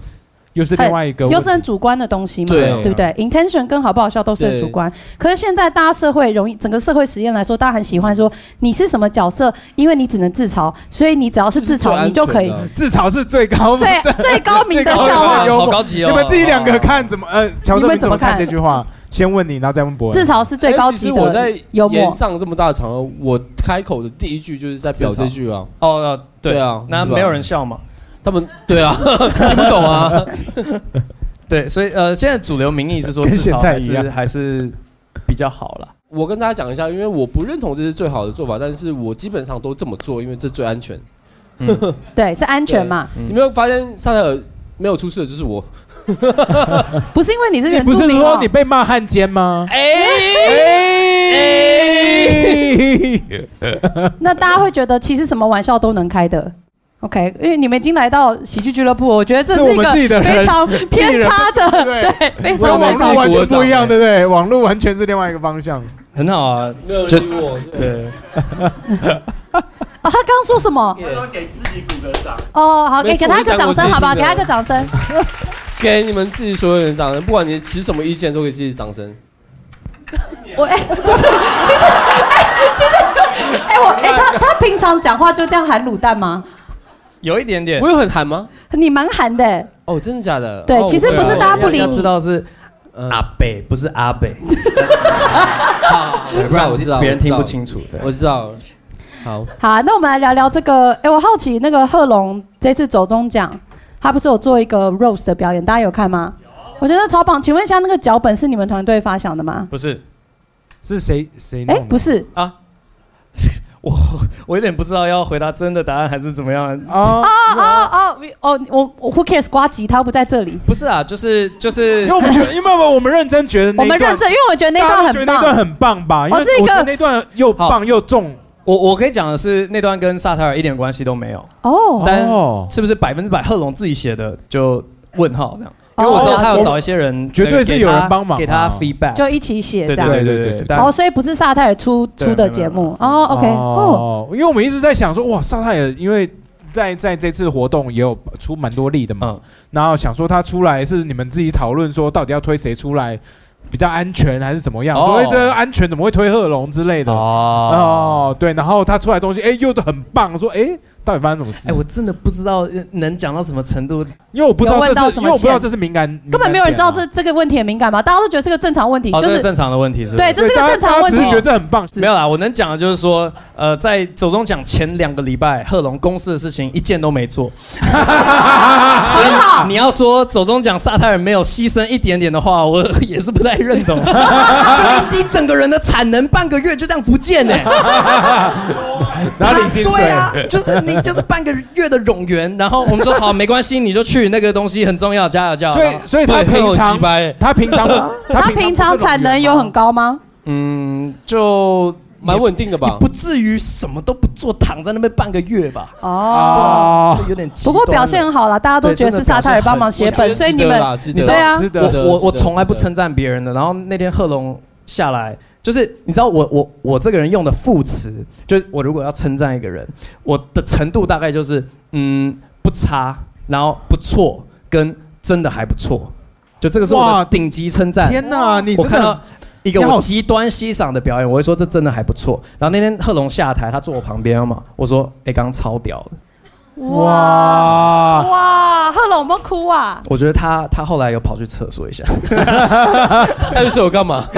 [SPEAKER 2] 又是另外一个，
[SPEAKER 3] 又是很主观的东西嘛，
[SPEAKER 4] 对啊
[SPEAKER 3] 对不对？intention 跟好不好笑都是很主观。可是现在大家社会容易，整个社会实验来说，大家很喜欢说你是什么角色，因为你只能自嘲，所以你只要是自嘲，你就可以
[SPEAKER 2] 自嘲是最高
[SPEAKER 3] 最最高明的笑话
[SPEAKER 5] 好高级哦！
[SPEAKER 2] 你们自己两个看怎么？呃，乔瑟，
[SPEAKER 3] 你们怎么
[SPEAKER 2] 看
[SPEAKER 3] 看
[SPEAKER 2] 这句话？先问你，然后再问博恩。
[SPEAKER 3] 自嘲是最高级
[SPEAKER 4] 其实我在
[SPEAKER 3] 的幽默。
[SPEAKER 4] 演上这么大的场合，我开口的第一句就是在表这句啊，
[SPEAKER 5] 哦，呃对
[SPEAKER 4] 对啊
[SPEAKER 5] 那没有人笑嘛？
[SPEAKER 4] 他们对啊，听不懂啊，
[SPEAKER 5] 对，所以呃，现在主流民意是说
[SPEAKER 2] 跟
[SPEAKER 5] 至少还是还是比较好了。
[SPEAKER 4] 我跟大家讲一下，因为我不认同这是最好的做法，但是我基本上都这么做，因为这最安全。
[SPEAKER 3] 对，是安全嘛，
[SPEAKER 5] 嗯
[SPEAKER 4] 你没有发现萨泰尔没有出事的就是我？
[SPEAKER 3] 不是因为你是
[SPEAKER 2] 你
[SPEAKER 3] 原住民哦
[SPEAKER 2] 不是说你。被骂汉奸吗？哎
[SPEAKER 3] 那大家会觉得其实什么玩笑都能开的。OK，因为你们已经来到喜剧俱乐部，我觉得这
[SPEAKER 2] 是
[SPEAKER 3] 一个非常 偏差的，
[SPEAKER 2] 对
[SPEAKER 3] 对，非
[SPEAKER 2] 常网
[SPEAKER 3] 常非常
[SPEAKER 2] 络完全不一样，
[SPEAKER 4] 自
[SPEAKER 2] 对不对？网络完全是另外一个方向。
[SPEAKER 5] 很好啊，
[SPEAKER 4] 没有
[SPEAKER 5] 就
[SPEAKER 4] 人理我。对，
[SPEAKER 3] 啊，他刚刚说什么？
[SPEAKER 6] 给自己鼓个掌。
[SPEAKER 3] 哦，好，给给他一个掌声，好不好？给他一个掌声。
[SPEAKER 4] 给你们自己所有人掌声，不管你持什么意见，都给自己掌声。
[SPEAKER 3] 我哎，不是，其实哎，其实哎，我哎，他他平常讲话就这样喊卤蛋吗？
[SPEAKER 5] 有一点点
[SPEAKER 4] 我。有很寒吗？
[SPEAKER 3] 你蛮含的欸，
[SPEAKER 4] 哦，真的假的？
[SPEAKER 3] 对
[SPEAKER 4] 哦
[SPEAKER 3] 其实不是大家不理你
[SPEAKER 5] 知道是
[SPEAKER 4] 嗯
[SPEAKER 5] 阿北，不是阿北，
[SPEAKER 4] 好我知道，我知道，
[SPEAKER 5] 别人听不清楚。的，
[SPEAKER 4] 我知道。好，
[SPEAKER 3] 好啊，那我们来聊聊这个。哎，我好奇那个贺龙这次走中奖，他不是有做一个 rose 的表演，大家有看吗？我觉得超棒。请问一下，那个脚本是你们团队发想的吗？
[SPEAKER 5] 不是
[SPEAKER 2] 是谁谁弄
[SPEAKER 3] 哎
[SPEAKER 2] 的？，
[SPEAKER 3] 不是，
[SPEAKER 5] 啊，我 我有点不知道要回答真的答案还是怎么样。
[SPEAKER 2] 啊，
[SPEAKER 3] 哦哦哦哦，我我 Who cares？瓜吉他不在这里。
[SPEAKER 5] 不是啊，就是就是
[SPEAKER 2] 因为我们觉得，因为我们认真觉得那一段
[SPEAKER 3] 我们认真，因为我觉得那段很
[SPEAKER 2] 棒觉得那段。很棒吧？因为
[SPEAKER 3] 哦是一个
[SPEAKER 2] 我觉得那段又棒又重。
[SPEAKER 5] 我我可以讲的是那段跟萨泰尔一点关系都没有，
[SPEAKER 3] 哦
[SPEAKER 5] 但
[SPEAKER 2] 哦，
[SPEAKER 5] 是不是百分之百贺龙自己写的就问号这样？因为我知道他有找一些人，
[SPEAKER 2] 绝对是有人帮忙啊
[SPEAKER 5] 给他 feedback。
[SPEAKER 3] 就一起写
[SPEAKER 5] 对
[SPEAKER 3] 这样。
[SPEAKER 5] 对对对对，
[SPEAKER 3] 哦，所以不是萨泰尔出出的节目哦。OK，哦，
[SPEAKER 2] 哦，因为我们一直在想说，哇，沙泰尔因为在在这次活动也有出蛮多力的嘛，
[SPEAKER 5] 嗯，
[SPEAKER 2] 然后想说他出来是你们自己讨论说到底要推谁出来比较安全还是怎么样？
[SPEAKER 5] 哦
[SPEAKER 2] 所以这个安全怎么会推贺龙之类的？
[SPEAKER 5] 哦，
[SPEAKER 2] 哦，对，然后他出来的东西，哎，又都很棒，说，哎，到底发生什么事
[SPEAKER 5] 哎，？我真的不知道呃能讲到什么程度。
[SPEAKER 2] 因为我不知道这是，
[SPEAKER 3] 有问到什么
[SPEAKER 2] 因为我不知道
[SPEAKER 3] 线
[SPEAKER 2] 这是敏感，
[SPEAKER 3] 根本没有人知道这这个问题很敏感吧？大家都觉得是个正常问题，
[SPEAKER 5] 哦，
[SPEAKER 3] 就是
[SPEAKER 5] 这是正常的问题是不是？
[SPEAKER 3] 对，这是个正常问题
[SPEAKER 2] 大家只是觉。得这很棒，
[SPEAKER 5] 没有啦，我能讲的就是说，呃，在走中奖前两个礼拜，贺龙公司的事情一件都没做。所以
[SPEAKER 3] 很好
[SPEAKER 5] 你要说走中奖萨泰尔没有牺牲一点点的话，我也是不太认同。就一一整个人的产能半个月就这样不见呢、
[SPEAKER 2] 然后领薪水
[SPEAKER 5] 对啊，就是你就是半个月的冗员，然后我们说好没关系，你就去那个东西很重要，加油加油。
[SPEAKER 2] 所以所以他平常 他平常
[SPEAKER 3] 他平常产能有很高吗？
[SPEAKER 5] 嗯，就
[SPEAKER 4] 蛮稳定的吧？
[SPEAKER 5] 不至于什么都不做，躺在那边半个月吧。
[SPEAKER 3] 哦，
[SPEAKER 5] 有点。
[SPEAKER 3] 不过表现很好了，大家都觉得是沙泰尔帮忙写本，所以你们
[SPEAKER 4] 你
[SPEAKER 3] 对啊
[SPEAKER 2] 值得
[SPEAKER 5] 我我从来不称赞别人的。然后那天贺龙下来，就是你知道我我我这个人用的副词，就是我如果要称赞一个人，我的程度大概就是嗯不差，然后不错，跟真的还不错，就这个是我
[SPEAKER 2] 哇
[SPEAKER 5] 的顶级称赞。
[SPEAKER 2] 天哪，你真
[SPEAKER 5] 我看到
[SPEAKER 2] 的
[SPEAKER 5] 一个极端欣赏的表演，我会说这真的还不错。然后那天贺龙下台，他坐我旁边嘛，我说哎，刚刚超屌的。
[SPEAKER 2] 哇，
[SPEAKER 3] 哇，贺龙有没有哭啊？
[SPEAKER 5] 我觉得他他后来有跑去厕所一下，
[SPEAKER 4] 他就是我干嘛？
[SPEAKER 5] 我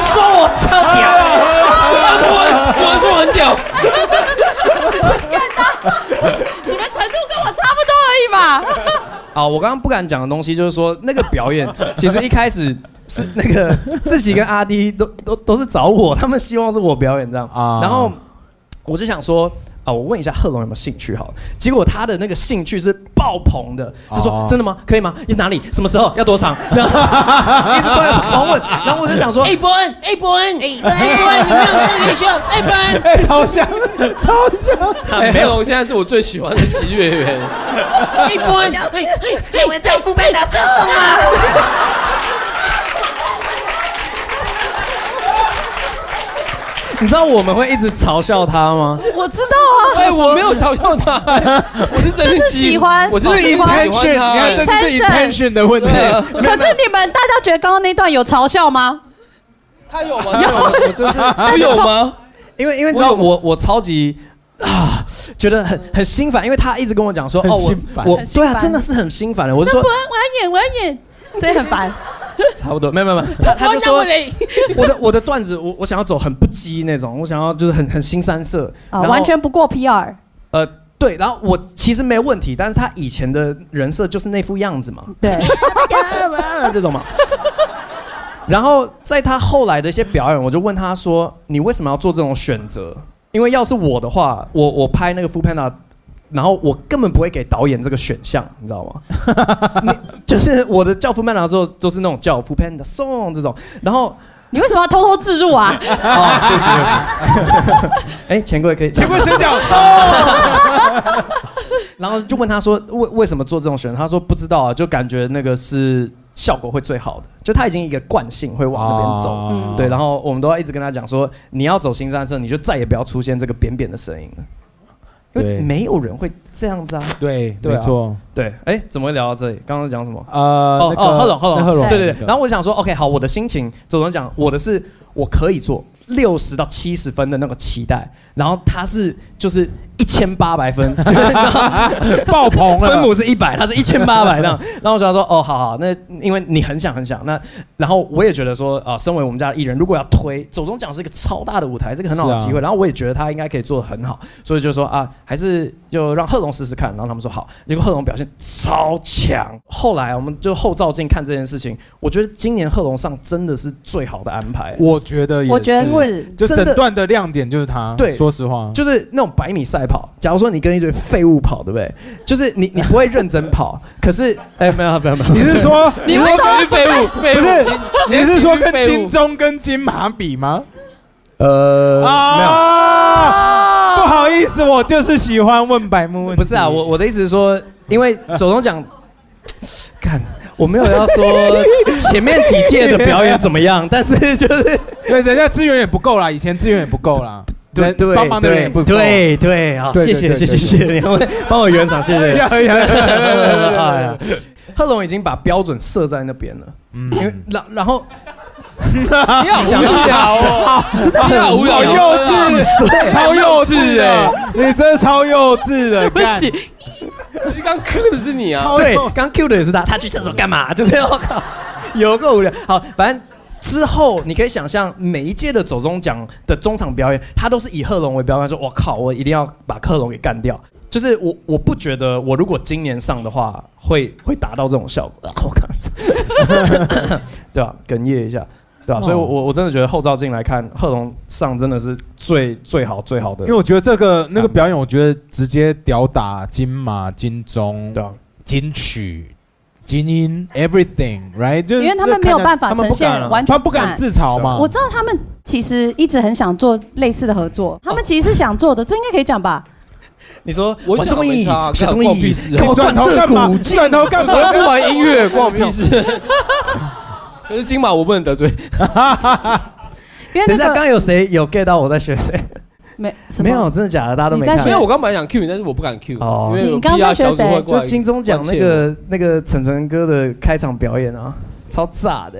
[SPEAKER 5] 说我超屌。
[SPEAKER 4] 我我说我很屌，
[SPEAKER 3] 你们程度跟我差不多而已嘛。
[SPEAKER 5] 啊，我刚刚不敢讲的东西就是说，那个表演其实一开始是那个志奇跟阿迪都都都是找我，他们希望是我表演这样，
[SPEAKER 2] 啊
[SPEAKER 5] 然后我就想说。啊，我问一下贺龙有没有兴趣好了，结果他的那个兴趣是爆棚的。他说：“
[SPEAKER 2] 哦
[SPEAKER 5] 真的吗？可以吗？哪里？什么时候？要多长？” 然后一直在狂问，然后我就想说：“
[SPEAKER 6] 哎，伯恩，哎，伯恩，哎，伯恩，你没有那个优秀，哎，伯恩，
[SPEAKER 2] 哎，超像，超像，
[SPEAKER 4] 哎，黑龙现在是我最喜欢的喜剧演员。
[SPEAKER 6] 哎，伯恩，哎哎哎，我叫副班长送啊！
[SPEAKER 5] 你知道我们会一直嘲笑他吗？
[SPEAKER 3] 我知道啊，
[SPEAKER 4] 哎，我没有嘲笑他，我是真的
[SPEAKER 3] 喜欢
[SPEAKER 4] 我是
[SPEAKER 2] 这是
[SPEAKER 4] 喜欢
[SPEAKER 2] intention，你看
[SPEAKER 4] 他。
[SPEAKER 2] 这就是 intention 的问题。
[SPEAKER 3] 可是你们大家觉得刚刚那段有嘲笑吗？
[SPEAKER 4] 他有吗？
[SPEAKER 5] 有我就是
[SPEAKER 4] 我有吗？
[SPEAKER 5] 因为因为你知道我我超级啊，觉得很很心烦，因为他一直跟我讲说，哦，我我对啊，
[SPEAKER 3] 很心烦
[SPEAKER 5] 真的是很心烦的。我就说
[SPEAKER 3] 我要演，我要演，所以很烦。
[SPEAKER 5] 差不多，没有没有没有，他他就说
[SPEAKER 6] 我
[SPEAKER 5] 的我的段子，我我想要走很不羁那种，我想要就是很很新三色，
[SPEAKER 3] 完全不过 PR。
[SPEAKER 5] 呃对，然后我其实没问题，但是他以前的人设就是那副样子嘛，
[SPEAKER 3] 对，
[SPEAKER 5] 这种嘛。然后在他后来的一些表演，我就问他说：“你为什么要做这种选择？因为要是我的话，我我拍那个《o o Panda》，然后我根本不会给导演这个选项，你知道吗？你就是我的教父 Panda 之后都是那种教父 Panda song 这种，然后
[SPEAKER 3] 你为什么要偷偷置入啊？
[SPEAKER 5] 哦，对不起对不起，哎，钱柜可以，
[SPEAKER 2] 请问声调，
[SPEAKER 5] 然后就问他说为为什么做这种选择？他说不知道啊，就感觉那个是效果会最好的，就他已经一个惯性会往那边走。
[SPEAKER 2] 哦
[SPEAKER 5] 对，然后我们都要一直跟他讲说，你要走新三色，你就再也不要出现这个扁扁的声音了，因为
[SPEAKER 2] 对
[SPEAKER 5] 没有人会这样子啊。
[SPEAKER 2] 对，
[SPEAKER 5] 对啊
[SPEAKER 2] 没错。
[SPEAKER 5] 对，哎，怎么会聊到这里？刚刚讲什么？
[SPEAKER 2] 呃，
[SPEAKER 5] 哦
[SPEAKER 2] 那个
[SPEAKER 5] 哦，贺龙，贺龙，
[SPEAKER 2] 那贺龙，
[SPEAKER 5] 对对对。然后我想说，OK，好，我的心情，总的讲，我的是我可以做六十到七十分的那个期待，然后他是就是一千八百分，
[SPEAKER 2] 爆棚了，
[SPEAKER 5] 分母是一百，他是一千八百那样。然后我想说，哦，好好，那因为你很想很想，那然后我也觉得说，啊、身为我们家的艺人，如果要推走中奖是一个超大的舞台，是一个很好的机会。
[SPEAKER 2] 啊
[SPEAKER 5] 然后我也觉得他应该可以做得很好，所以就说啊，还是就让贺龙试试看。然后他们说好，结果贺龙表现超强。后来我们就后照镜看这件事情，我觉得今年贺龙上真的是最好的安排。
[SPEAKER 2] 我觉得也
[SPEAKER 3] 我觉得
[SPEAKER 2] 是，
[SPEAKER 3] 是，
[SPEAKER 2] 就整段的亮点就是他。
[SPEAKER 5] 对
[SPEAKER 2] 说实话，
[SPEAKER 5] 就是那种百米赛跑，假如说你跟一堆废物跑，对不对？就是你你不会认真跑，可是哎没有没有没有，
[SPEAKER 2] 你是说
[SPEAKER 4] 你说绝对废物，废物
[SPEAKER 2] 不是？你是说跟金钟跟金马比吗？
[SPEAKER 5] 呃没有。
[SPEAKER 2] 啊，不好意思，我就是喜欢问百目问题。
[SPEAKER 5] 不是啊，我我的意思是说，因为走中奖，看我没有要说前面几届的表演怎么样，但是就是
[SPEAKER 2] 对人家资源也不够啦，以前资源也不够啦，人帮忙的人也不够。
[SPEAKER 5] 对对啊，
[SPEAKER 2] 对对
[SPEAKER 5] 谢谢谢谢
[SPEAKER 2] 对对
[SPEAKER 5] 谢谢你，帮我圆场，谢谢。贺龙已经把标准设在那边了，
[SPEAKER 2] 嗯
[SPEAKER 5] 因为然然后
[SPEAKER 4] 你好无聊哦，真的好无聊，
[SPEAKER 2] 好幼稚，超幼稚哎！你真的超幼稚的，干
[SPEAKER 3] 对不起，
[SPEAKER 4] 你刚磕的是你啊，
[SPEAKER 2] 超
[SPEAKER 5] 对，刚 Q 的也是他，他去厕所干嘛？就是我靠，有够无聊。好，反正。之后你可以想象，每一届的走中奖的中场表演，他都是以贺龙为标杆，说：“我靠，我一定要把贺龙给干掉。”就是我，我不觉得我如果今年上的话，会会达到这种效果。啊我靠，对吧、哽咽一下。对吧、
[SPEAKER 2] 哦
[SPEAKER 5] 所以我，我我真的觉得后照镜来看，贺龙上真的是最最好最好的
[SPEAKER 2] 因为，我觉得这个那个表演，我觉得直接吊打金马、金钟、
[SPEAKER 5] 对啊，
[SPEAKER 2] 金曲、金音，everything，right？就是
[SPEAKER 3] 因为他们没有办法呈现完全
[SPEAKER 2] 他不敢自嘲嘛。
[SPEAKER 3] 我知道他们其实一直很想做类似的合作，他们其实是想做的，这应该可以讲吧？
[SPEAKER 5] 你说
[SPEAKER 4] 我想
[SPEAKER 6] 玩综艺
[SPEAKER 4] 没差，
[SPEAKER 6] 学综艺
[SPEAKER 4] 关我屁，事啊！
[SPEAKER 6] 跟我
[SPEAKER 2] 转
[SPEAKER 6] 贯彻
[SPEAKER 2] 头干嘛
[SPEAKER 6] 古？今。
[SPEAKER 2] 转头干嘛？
[SPEAKER 4] 不玩音乐，关我屁事。可是金马我不能得罪，
[SPEAKER 3] 因为
[SPEAKER 5] 等一下，刚刚有谁有 get 到我在学谁？
[SPEAKER 3] 没
[SPEAKER 5] 没有，真的假的？大家都没看
[SPEAKER 3] 你在学
[SPEAKER 4] 没有。我刚本来想 Q 你，但是我不敢 Q，
[SPEAKER 5] 哦
[SPEAKER 4] 因为
[SPEAKER 3] 你刚刚在学谁
[SPEAKER 5] 就
[SPEAKER 4] 会过来
[SPEAKER 5] 金钟奖那个那个晨晨哥的开场表演啊，超炸的、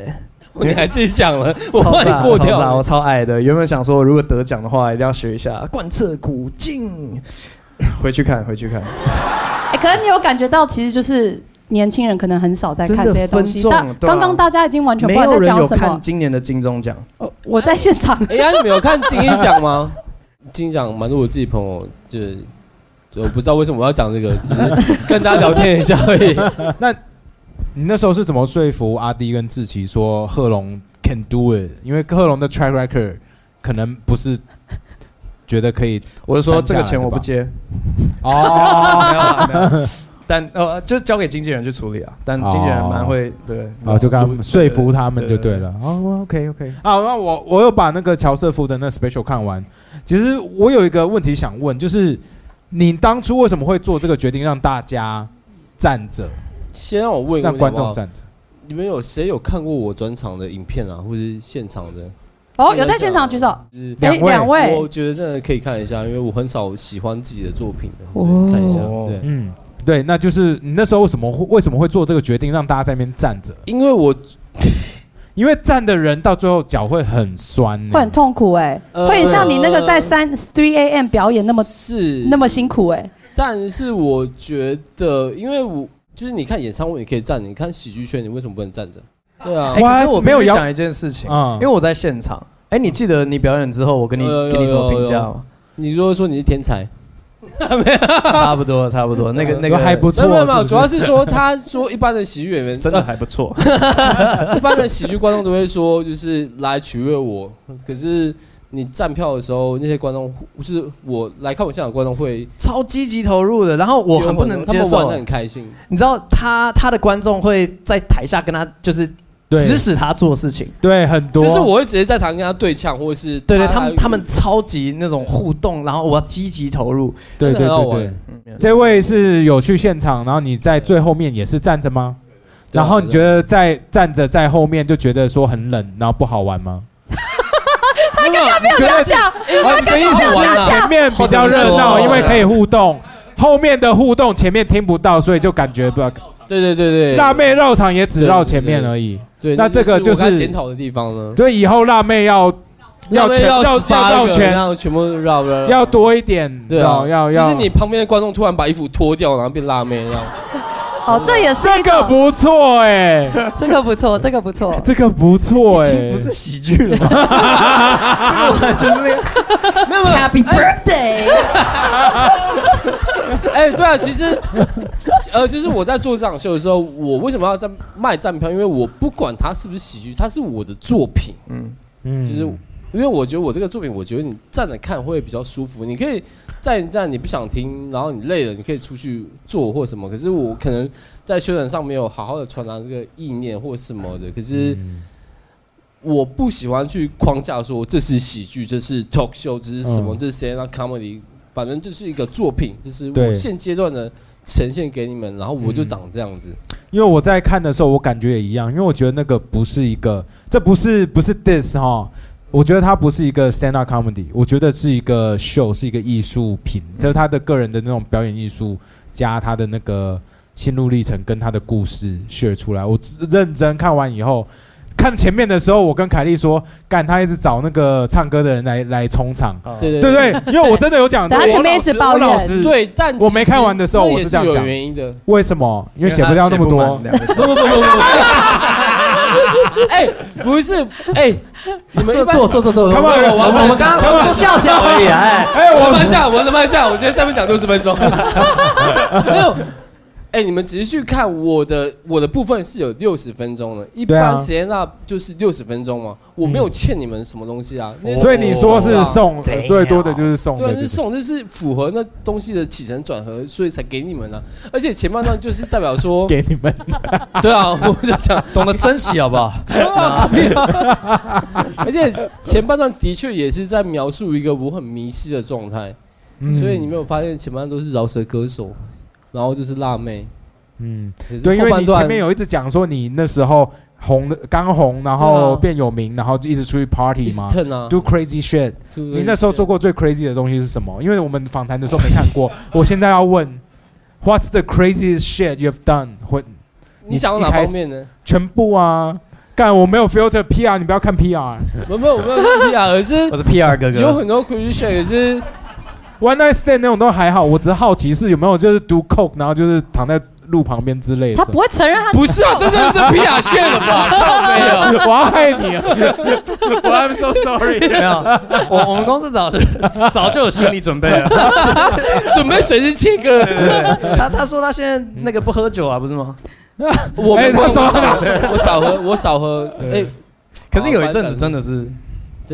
[SPEAKER 4] 我，你还自己讲了，我
[SPEAKER 5] 超炸，
[SPEAKER 4] 帮你过掉
[SPEAKER 5] 我。超爱的。原本想说，如果得奖的话，一定要学一下贯彻古今。回去看，回去看，
[SPEAKER 3] 哎，可能你有感觉到，其实就是年轻人可能很少在看这些东西。
[SPEAKER 5] 分众
[SPEAKER 3] 大
[SPEAKER 5] 对啊
[SPEAKER 3] 刚刚大家已经完全不知道
[SPEAKER 5] 没有人有
[SPEAKER 3] 在讲什么。
[SPEAKER 5] 看今年的金钟奖。
[SPEAKER 3] 哦我在现场，
[SPEAKER 4] 哎呀，你们有看金鹰奖吗？金鹰奖蛮多我自己朋友，就是我不知道为什么我要讲这个，只是跟大家聊天一下而已。
[SPEAKER 2] 那你那时候是怎么说服阿迪跟志奇说贺龙 can do it？因为贺龙的 track record 可能不是觉得可以
[SPEAKER 5] 我就说这个钱我不接，
[SPEAKER 2] 哦
[SPEAKER 5] 没有啦没有但呃，就交给经纪人去处理啊。但经纪人蛮会对，
[SPEAKER 2] 哦，就跟他们说服他们就对
[SPEAKER 5] 对
[SPEAKER 2] 了。哦，OK OK。啊，那我我又把那个乔瑟夫的那 special 看完。其实我有一个问题想问，就是你当初为什么会做这个决定，让大家站着，
[SPEAKER 4] 先让我问一个
[SPEAKER 2] 让
[SPEAKER 4] 问题好不好
[SPEAKER 2] 观众站着？
[SPEAKER 4] 你们有谁有看过我专场的影片啊，或者是现场的？
[SPEAKER 3] 哦，有在现场举手。
[SPEAKER 4] 就是
[SPEAKER 3] 哎，
[SPEAKER 2] 两位
[SPEAKER 3] 两位
[SPEAKER 4] 我觉得真的可以看一下，因为我很少喜欢自己的作品的，
[SPEAKER 3] 哦
[SPEAKER 4] 所以看一下。
[SPEAKER 5] 哦
[SPEAKER 4] 对，
[SPEAKER 2] 嗯，对，那就是你那时候为什么会为什么会做这个决定，让大家在那边站着？
[SPEAKER 4] 因为我
[SPEAKER 2] 因为站的人到最后脚会很酸呢，
[SPEAKER 3] 会很痛苦哎，
[SPEAKER 4] 呃
[SPEAKER 3] 会很像你那个在三 three a.m. 表演那么
[SPEAKER 4] 是
[SPEAKER 3] 那么辛苦哎。
[SPEAKER 4] 但是我觉得，因为我就是你看演唱会你可以站着，你看喜剧圈你为什么不能站着？对啊
[SPEAKER 5] 哎，，可是我
[SPEAKER 2] 没有
[SPEAKER 5] 讲一件事情，
[SPEAKER 2] 嗯
[SPEAKER 5] 因为我在现场。哎，你记得你表演之后，我跟你给你什么评价吗？
[SPEAKER 4] 你说说你是天才，
[SPEAKER 5] 差不多，差不多。那个那个
[SPEAKER 2] 还不错，
[SPEAKER 4] 没有没有主要是说他说一般的喜剧演员
[SPEAKER 5] 真的还不错。
[SPEAKER 4] 一般的喜剧观众都会说，就是来取悦我。可是你站票的时候，那些观众不是我来看我现场观众会，
[SPEAKER 5] 超积极投入的，然后我很不能接受
[SPEAKER 4] 他们玩的。很开心。
[SPEAKER 5] 你知道他他的观众会在台下跟他就是
[SPEAKER 2] 对
[SPEAKER 5] 指使他做事情，
[SPEAKER 2] 对很多，
[SPEAKER 4] 就是我会直接在场跟他对呛，或者是
[SPEAKER 5] 对对，他们他们超级那种互动，然后我要积极投入。
[SPEAKER 2] 对对对对这位是有去现场，然后你在最后面也是站着吗？然后你觉得在站着在后面就觉得说很冷，然后不好玩吗？
[SPEAKER 4] 他刚刚没
[SPEAKER 2] 觉得
[SPEAKER 3] 讲，
[SPEAKER 2] 我的意思是前面比较热闹，因为可以互动，后面的互动前面听不到，所以就感觉不。
[SPEAKER 4] 对对对对，
[SPEAKER 2] 辣妹绕场也只绕前面而已，
[SPEAKER 4] 对，
[SPEAKER 2] 那这个就是
[SPEAKER 4] 检讨的地方呢。
[SPEAKER 2] 所以以后辣妹要要全
[SPEAKER 4] 要
[SPEAKER 2] 要
[SPEAKER 4] 18个
[SPEAKER 2] 绕圈
[SPEAKER 4] 全部
[SPEAKER 2] 要多一点，
[SPEAKER 4] 对啊，
[SPEAKER 2] 要要
[SPEAKER 4] 就是你旁边的观众突然把衣服脱掉，然后变辣妹，然后
[SPEAKER 3] 哦，这也是
[SPEAKER 2] 这个不错哎，
[SPEAKER 3] 这个不错，这个不错。
[SPEAKER 2] 这个不错哎，
[SPEAKER 5] 已经不是喜剧了吗？这个完全 没有。
[SPEAKER 4] 没有没有
[SPEAKER 6] Happy birthday！
[SPEAKER 4] 哎，对啊，其实，呃，就是我在做这场秀的时候，我为什么要在卖站票？因为我不管它是不是喜剧，它是我的作品，
[SPEAKER 5] 嗯，
[SPEAKER 2] 嗯
[SPEAKER 4] 就是因为我觉得我这个作品，我觉得你站着看会比较舒服。你可以站一站，你不想听，然后你累了，你可以出去做或什么。可是我可能在宣传上没有好好的传达这个意念或什么的。可是
[SPEAKER 2] 嗯
[SPEAKER 4] 我不喜欢去框架说这是喜剧，这是 talk show，这是什么，
[SPEAKER 2] 嗯
[SPEAKER 4] 这是 stand up comedy，反正就是一个作品，就是我现阶段的呈现给你们，然后我就
[SPEAKER 2] 嗯
[SPEAKER 4] 长这样子。
[SPEAKER 2] 因为我在看的时候，我感觉也一样，因为我觉得那个不是一个，这不是不是 this 哈，我觉得它不是一个 stand up comedy，我觉得是一个 show，是一个艺术品，就是他的个人的那种表演艺术加他的那个心路历程跟他的故事 share 出来。我认真看完以后，看前面的时候，我跟凯莉说，干他一直找那个唱歌的人来来充场，
[SPEAKER 4] 对对
[SPEAKER 2] 对对？因为我真的有讲，
[SPEAKER 3] 他前面一直抱怨
[SPEAKER 2] 我老师
[SPEAKER 4] 对，但
[SPEAKER 2] 我没看完的时候我是这样讲
[SPEAKER 4] 原因的。
[SPEAKER 2] 为什么？因为写不掉那么多。
[SPEAKER 4] 不不不不不，哎，不是，哎，你们
[SPEAKER 5] 坐坐坐坐坐
[SPEAKER 2] ，Come on，
[SPEAKER 5] 我我们刚刚说说笑笑而已，哎，
[SPEAKER 2] 哎，我
[SPEAKER 4] 我的慢下，我们慢下，我今天再不讲六十分钟。没有，哎，你们仔细去看我的我的部分是有六十分钟的，一般 stand up 就是六十分钟嘛，我没有欠你们什么东西啊。那
[SPEAKER 2] 所以你说是送，最多的就是送
[SPEAKER 4] 对是送，这是符合那东西的起承转合，所以才给你们的、而且前半段就是代表说，
[SPEAKER 2] 给你们。
[SPEAKER 4] 对啊，我就想，
[SPEAKER 5] 懂得珍惜好不好？
[SPEAKER 4] 啊啊。而且前半段的确也是在描述一个我很迷失的状态，
[SPEAKER 2] 嗯。
[SPEAKER 4] 所以你没有发现前半段都是饶舌歌手，然后就是辣妹，
[SPEAKER 2] 嗯，对，因为你前面有一直讲说你那时候红的刚红，然后变有名，然后就一直出去 party 嘛
[SPEAKER 4] 啊
[SPEAKER 2] ，，do crazy shit。你那时候做过最 crazy 的东西是什么？因为我们访谈的时候没看过，我现在要问，What's the craziest shit you've done？或
[SPEAKER 4] 你想要哪方面呢？
[SPEAKER 2] 全部啊？干，我没有 filter PR，你不要看 PR。
[SPEAKER 4] 没有没有没有看 PR，而是
[SPEAKER 5] 我是 PR 哥哥，
[SPEAKER 4] 有很多 crazy shit，可是
[SPEAKER 2] One night stand 那种都还好，我只是好奇是有没有就是 do coke，然后就是躺在路旁边之类的。
[SPEAKER 3] 他不会承认他
[SPEAKER 4] 不是啊，这真的是 PR shit 了吧？靠 没有。
[SPEAKER 2] 我要害你啊！我 I'm so sorry。
[SPEAKER 5] 没有，我我们公司早就 早就有心理准备了。
[SPEAKER 4] 准备随时切割。
[SPEAKER 5] 对对对，他他说他现在那个不喝酒啊，不是吗？
[SPEAKER 4] 我
[SPEAKER 2] 哎
[SPEAKER 4] 我少喝，我少喝。哎，
[SPEAKER 5] 可是有一阵子真的是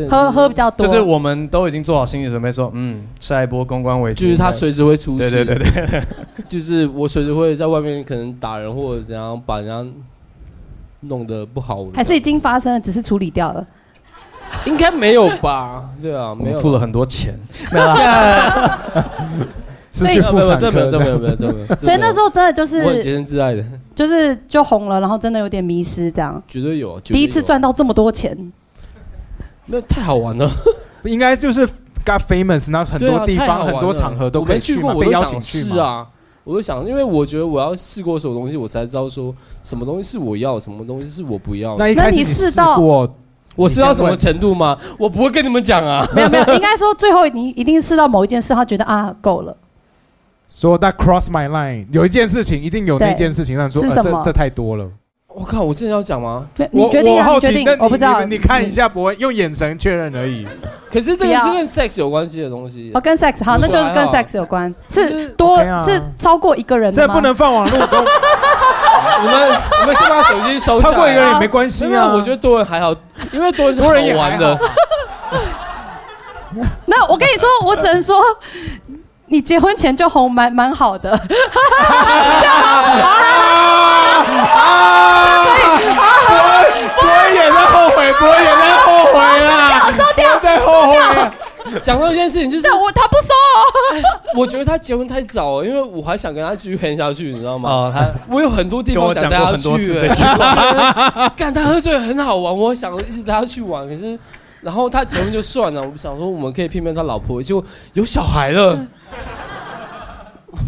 [SPEAKER 3] 喝喝比较多，
[SPEAKER 5] 就是我们都已经做好心理准备，说嗯，下一波公关危机，
[SPEAKER 4] 就是他随时会出
[SPEAKER 5] 对
[SPEAKER 4] 事。
[SPEAKER 5] 对对对，
[SPEAKER 4] 就是我随时会在外面可能打人或者怎样，把人家弄得不好。
[SPEAKER 3] 还是已经发生了，只是处理掉了。
[SPEAKER 4] 应该没有吧？对啊，没有。
[SPEAKER 5] 我付了很多钱，没有啦。
[SPEAKER 2] 是去妇
[SPEAKER 4] 没有
[SPEAKER 2] 产
[SPEAKER 4] 没有这没有没有这没有。
[SPEAKER 3] 所以那时候真的就
[SPEAKER 4] 我很洁
[SPEAKER 3] 是
[SPEAKER 4] 身自爱的，
[SPEAKER 3] 就是就红了，然后真的有点迷失这样。
[SPEAKER 4] 绝对有。
[SPEAKER 3] 第一次，赚到这么多钱，
[SPEAKER 4] 那太好玩了。
[SPEAKER 2] 应该就是 got famous，然后很多地方、很多场合都可以
[SPEAKER 4] 去
[SPEAKER 2] 被邀
[SPEAKER 4] 我都想
[SPEAKER 2] 请去
[SPEAKER 4] 啊。我就想，因为我觉得我要试过什么东西，我才知道说什么东西是我要，什么东西是我不要。
[SPEAKER 2] 那一开始
[SPEAKER 3] 你
[SPEAKER 2] 试过，
[SPEAKER 4] 我试到什么程度吗？我不会跟你们讲啊。
[SPEAKER 3] 没有没有，应该说最后你一定试到某一件事，他觉得啊够了，
[SPEAKER 2] 说 that cross my line，有一件事情一定有那件事情让你说，这这太多了。
[SPEAKER 4] 我靠，我真的要讲吗？
[SPEAKER 3] 没你
[SPEAKER 2] 我
[SPEAKER 3] 决定啊，
[SPEAKER 2] 我好奇
[SPEAKER 3] 你决定
[SPEAKER 2] 那，你
[SPEAKER 3] 我不知道。
[SPEAKER 2] 你你看一下，不会用眼神确认而已。
[SPEAKER 4] 可是这个是跟 sex 有关系的东西
[SPEAKER 3] 哦，。跟 sex 好，那就是跟 sex 有关，
[SPEAKER 4] 就是是
[SPEAKER 3] 多
[SPEAKER 2] OK 啊
[SPEAKER 3] 是超过一个人的吗
[SPEAKER 2] 这不能放网络，跟
[SPEAKER 4] 你 们我们先把手机收下来。
[SPEAKER 2] 超过一个人也没关系
[SPEAKER 4] 因为
[SPEAKER 2] 啊。
[SPEAKER 4] 我觉得多人还好，因为多人是好
[SPEAKER 2] 多人也
[SPEAKER 4] 玩的。
[SPEAKER 3] 那我跟你说，我只能说，你结婚前就红蛮蛮好的。
[SPEAKER 2] 啊！博恩也在后悔，博恩也在后悔啦，
[SPEAKER 3] 收掉，
[SPEAKER 2] 在后悔啊。
[SPEAKER 4] 讲到一件事情，就是
[SPEAKER 3] 我他不收哦。
[SPEAKER 4] 我觉得他结婚太早了，因为我还想跟他继续 hen 下去，你知道吗？
[SPEAKER 5] 哦，他
[SPEAKER 4] 我有很多地方想带他
[SPEAKER 5] 过很多
[SPEAKER 4] 去、
[SPEAKER 5] 次
[SPEAKER 4] 欸
[SPEAKER 5] 这句话。
[SPEAKER 4] 干他喝醉很好玩，我想一直带他去玩，可是然后他结婚就算了，我想说我们可以骗骗他老婆，结果有小孩了，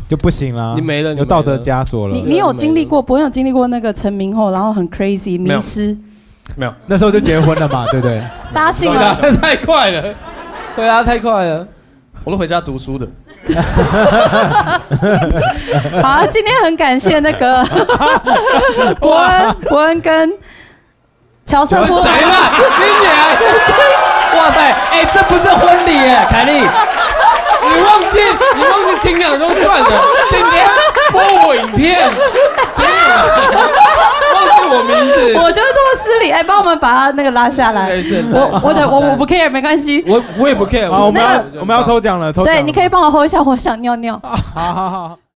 [SPEAKER 2] 就不行了，
[SPEAKER 4] 你没了，
[SPEAKER 2] 有道德。枷锁了
[SPEAKER 3] 你。你有经历过，不会有经历过那个成名后，然后很 crazy 迷失，
[SPEAKER 5] 没有，
[SPEAKER 2] 那时候就结婚了嘛，对不对？
[SPEAKER 3] 大家信
[SPEAKER 4] 回
[SPEAKER 3] 吗？
[SPEAKER 4] 答太快了，回答太快了。
[SPEAKER 5] 我都回家读书的。
[SPEAKER 3] 好啊，今天很感谢那个 伯恩、伯恩跟乔瑟夫。
[SPEAKER 4] 谁啦？你娘！
[SPEAKER 5] 哇塞，哎，这不是婚礼耶，凯莉。
[SPEAKER 4] 你忘记你忘记新娘都算了，今天播我影片，真的忘 记我名字。
[SPEAKER 3] 我就是这么失礼，哎，帮我们把他那个拉下来。我我的我我不 care，没关系。
[SPEAKER 4] 我我也不 care。
[SPEAKER 2] 好，我们要我们要抽奖了，抽奖了。
[SPEAKER 3] 对，你可以帮我 hold 一下，我想尿尿。
[SPEAKER 2] 好 好好。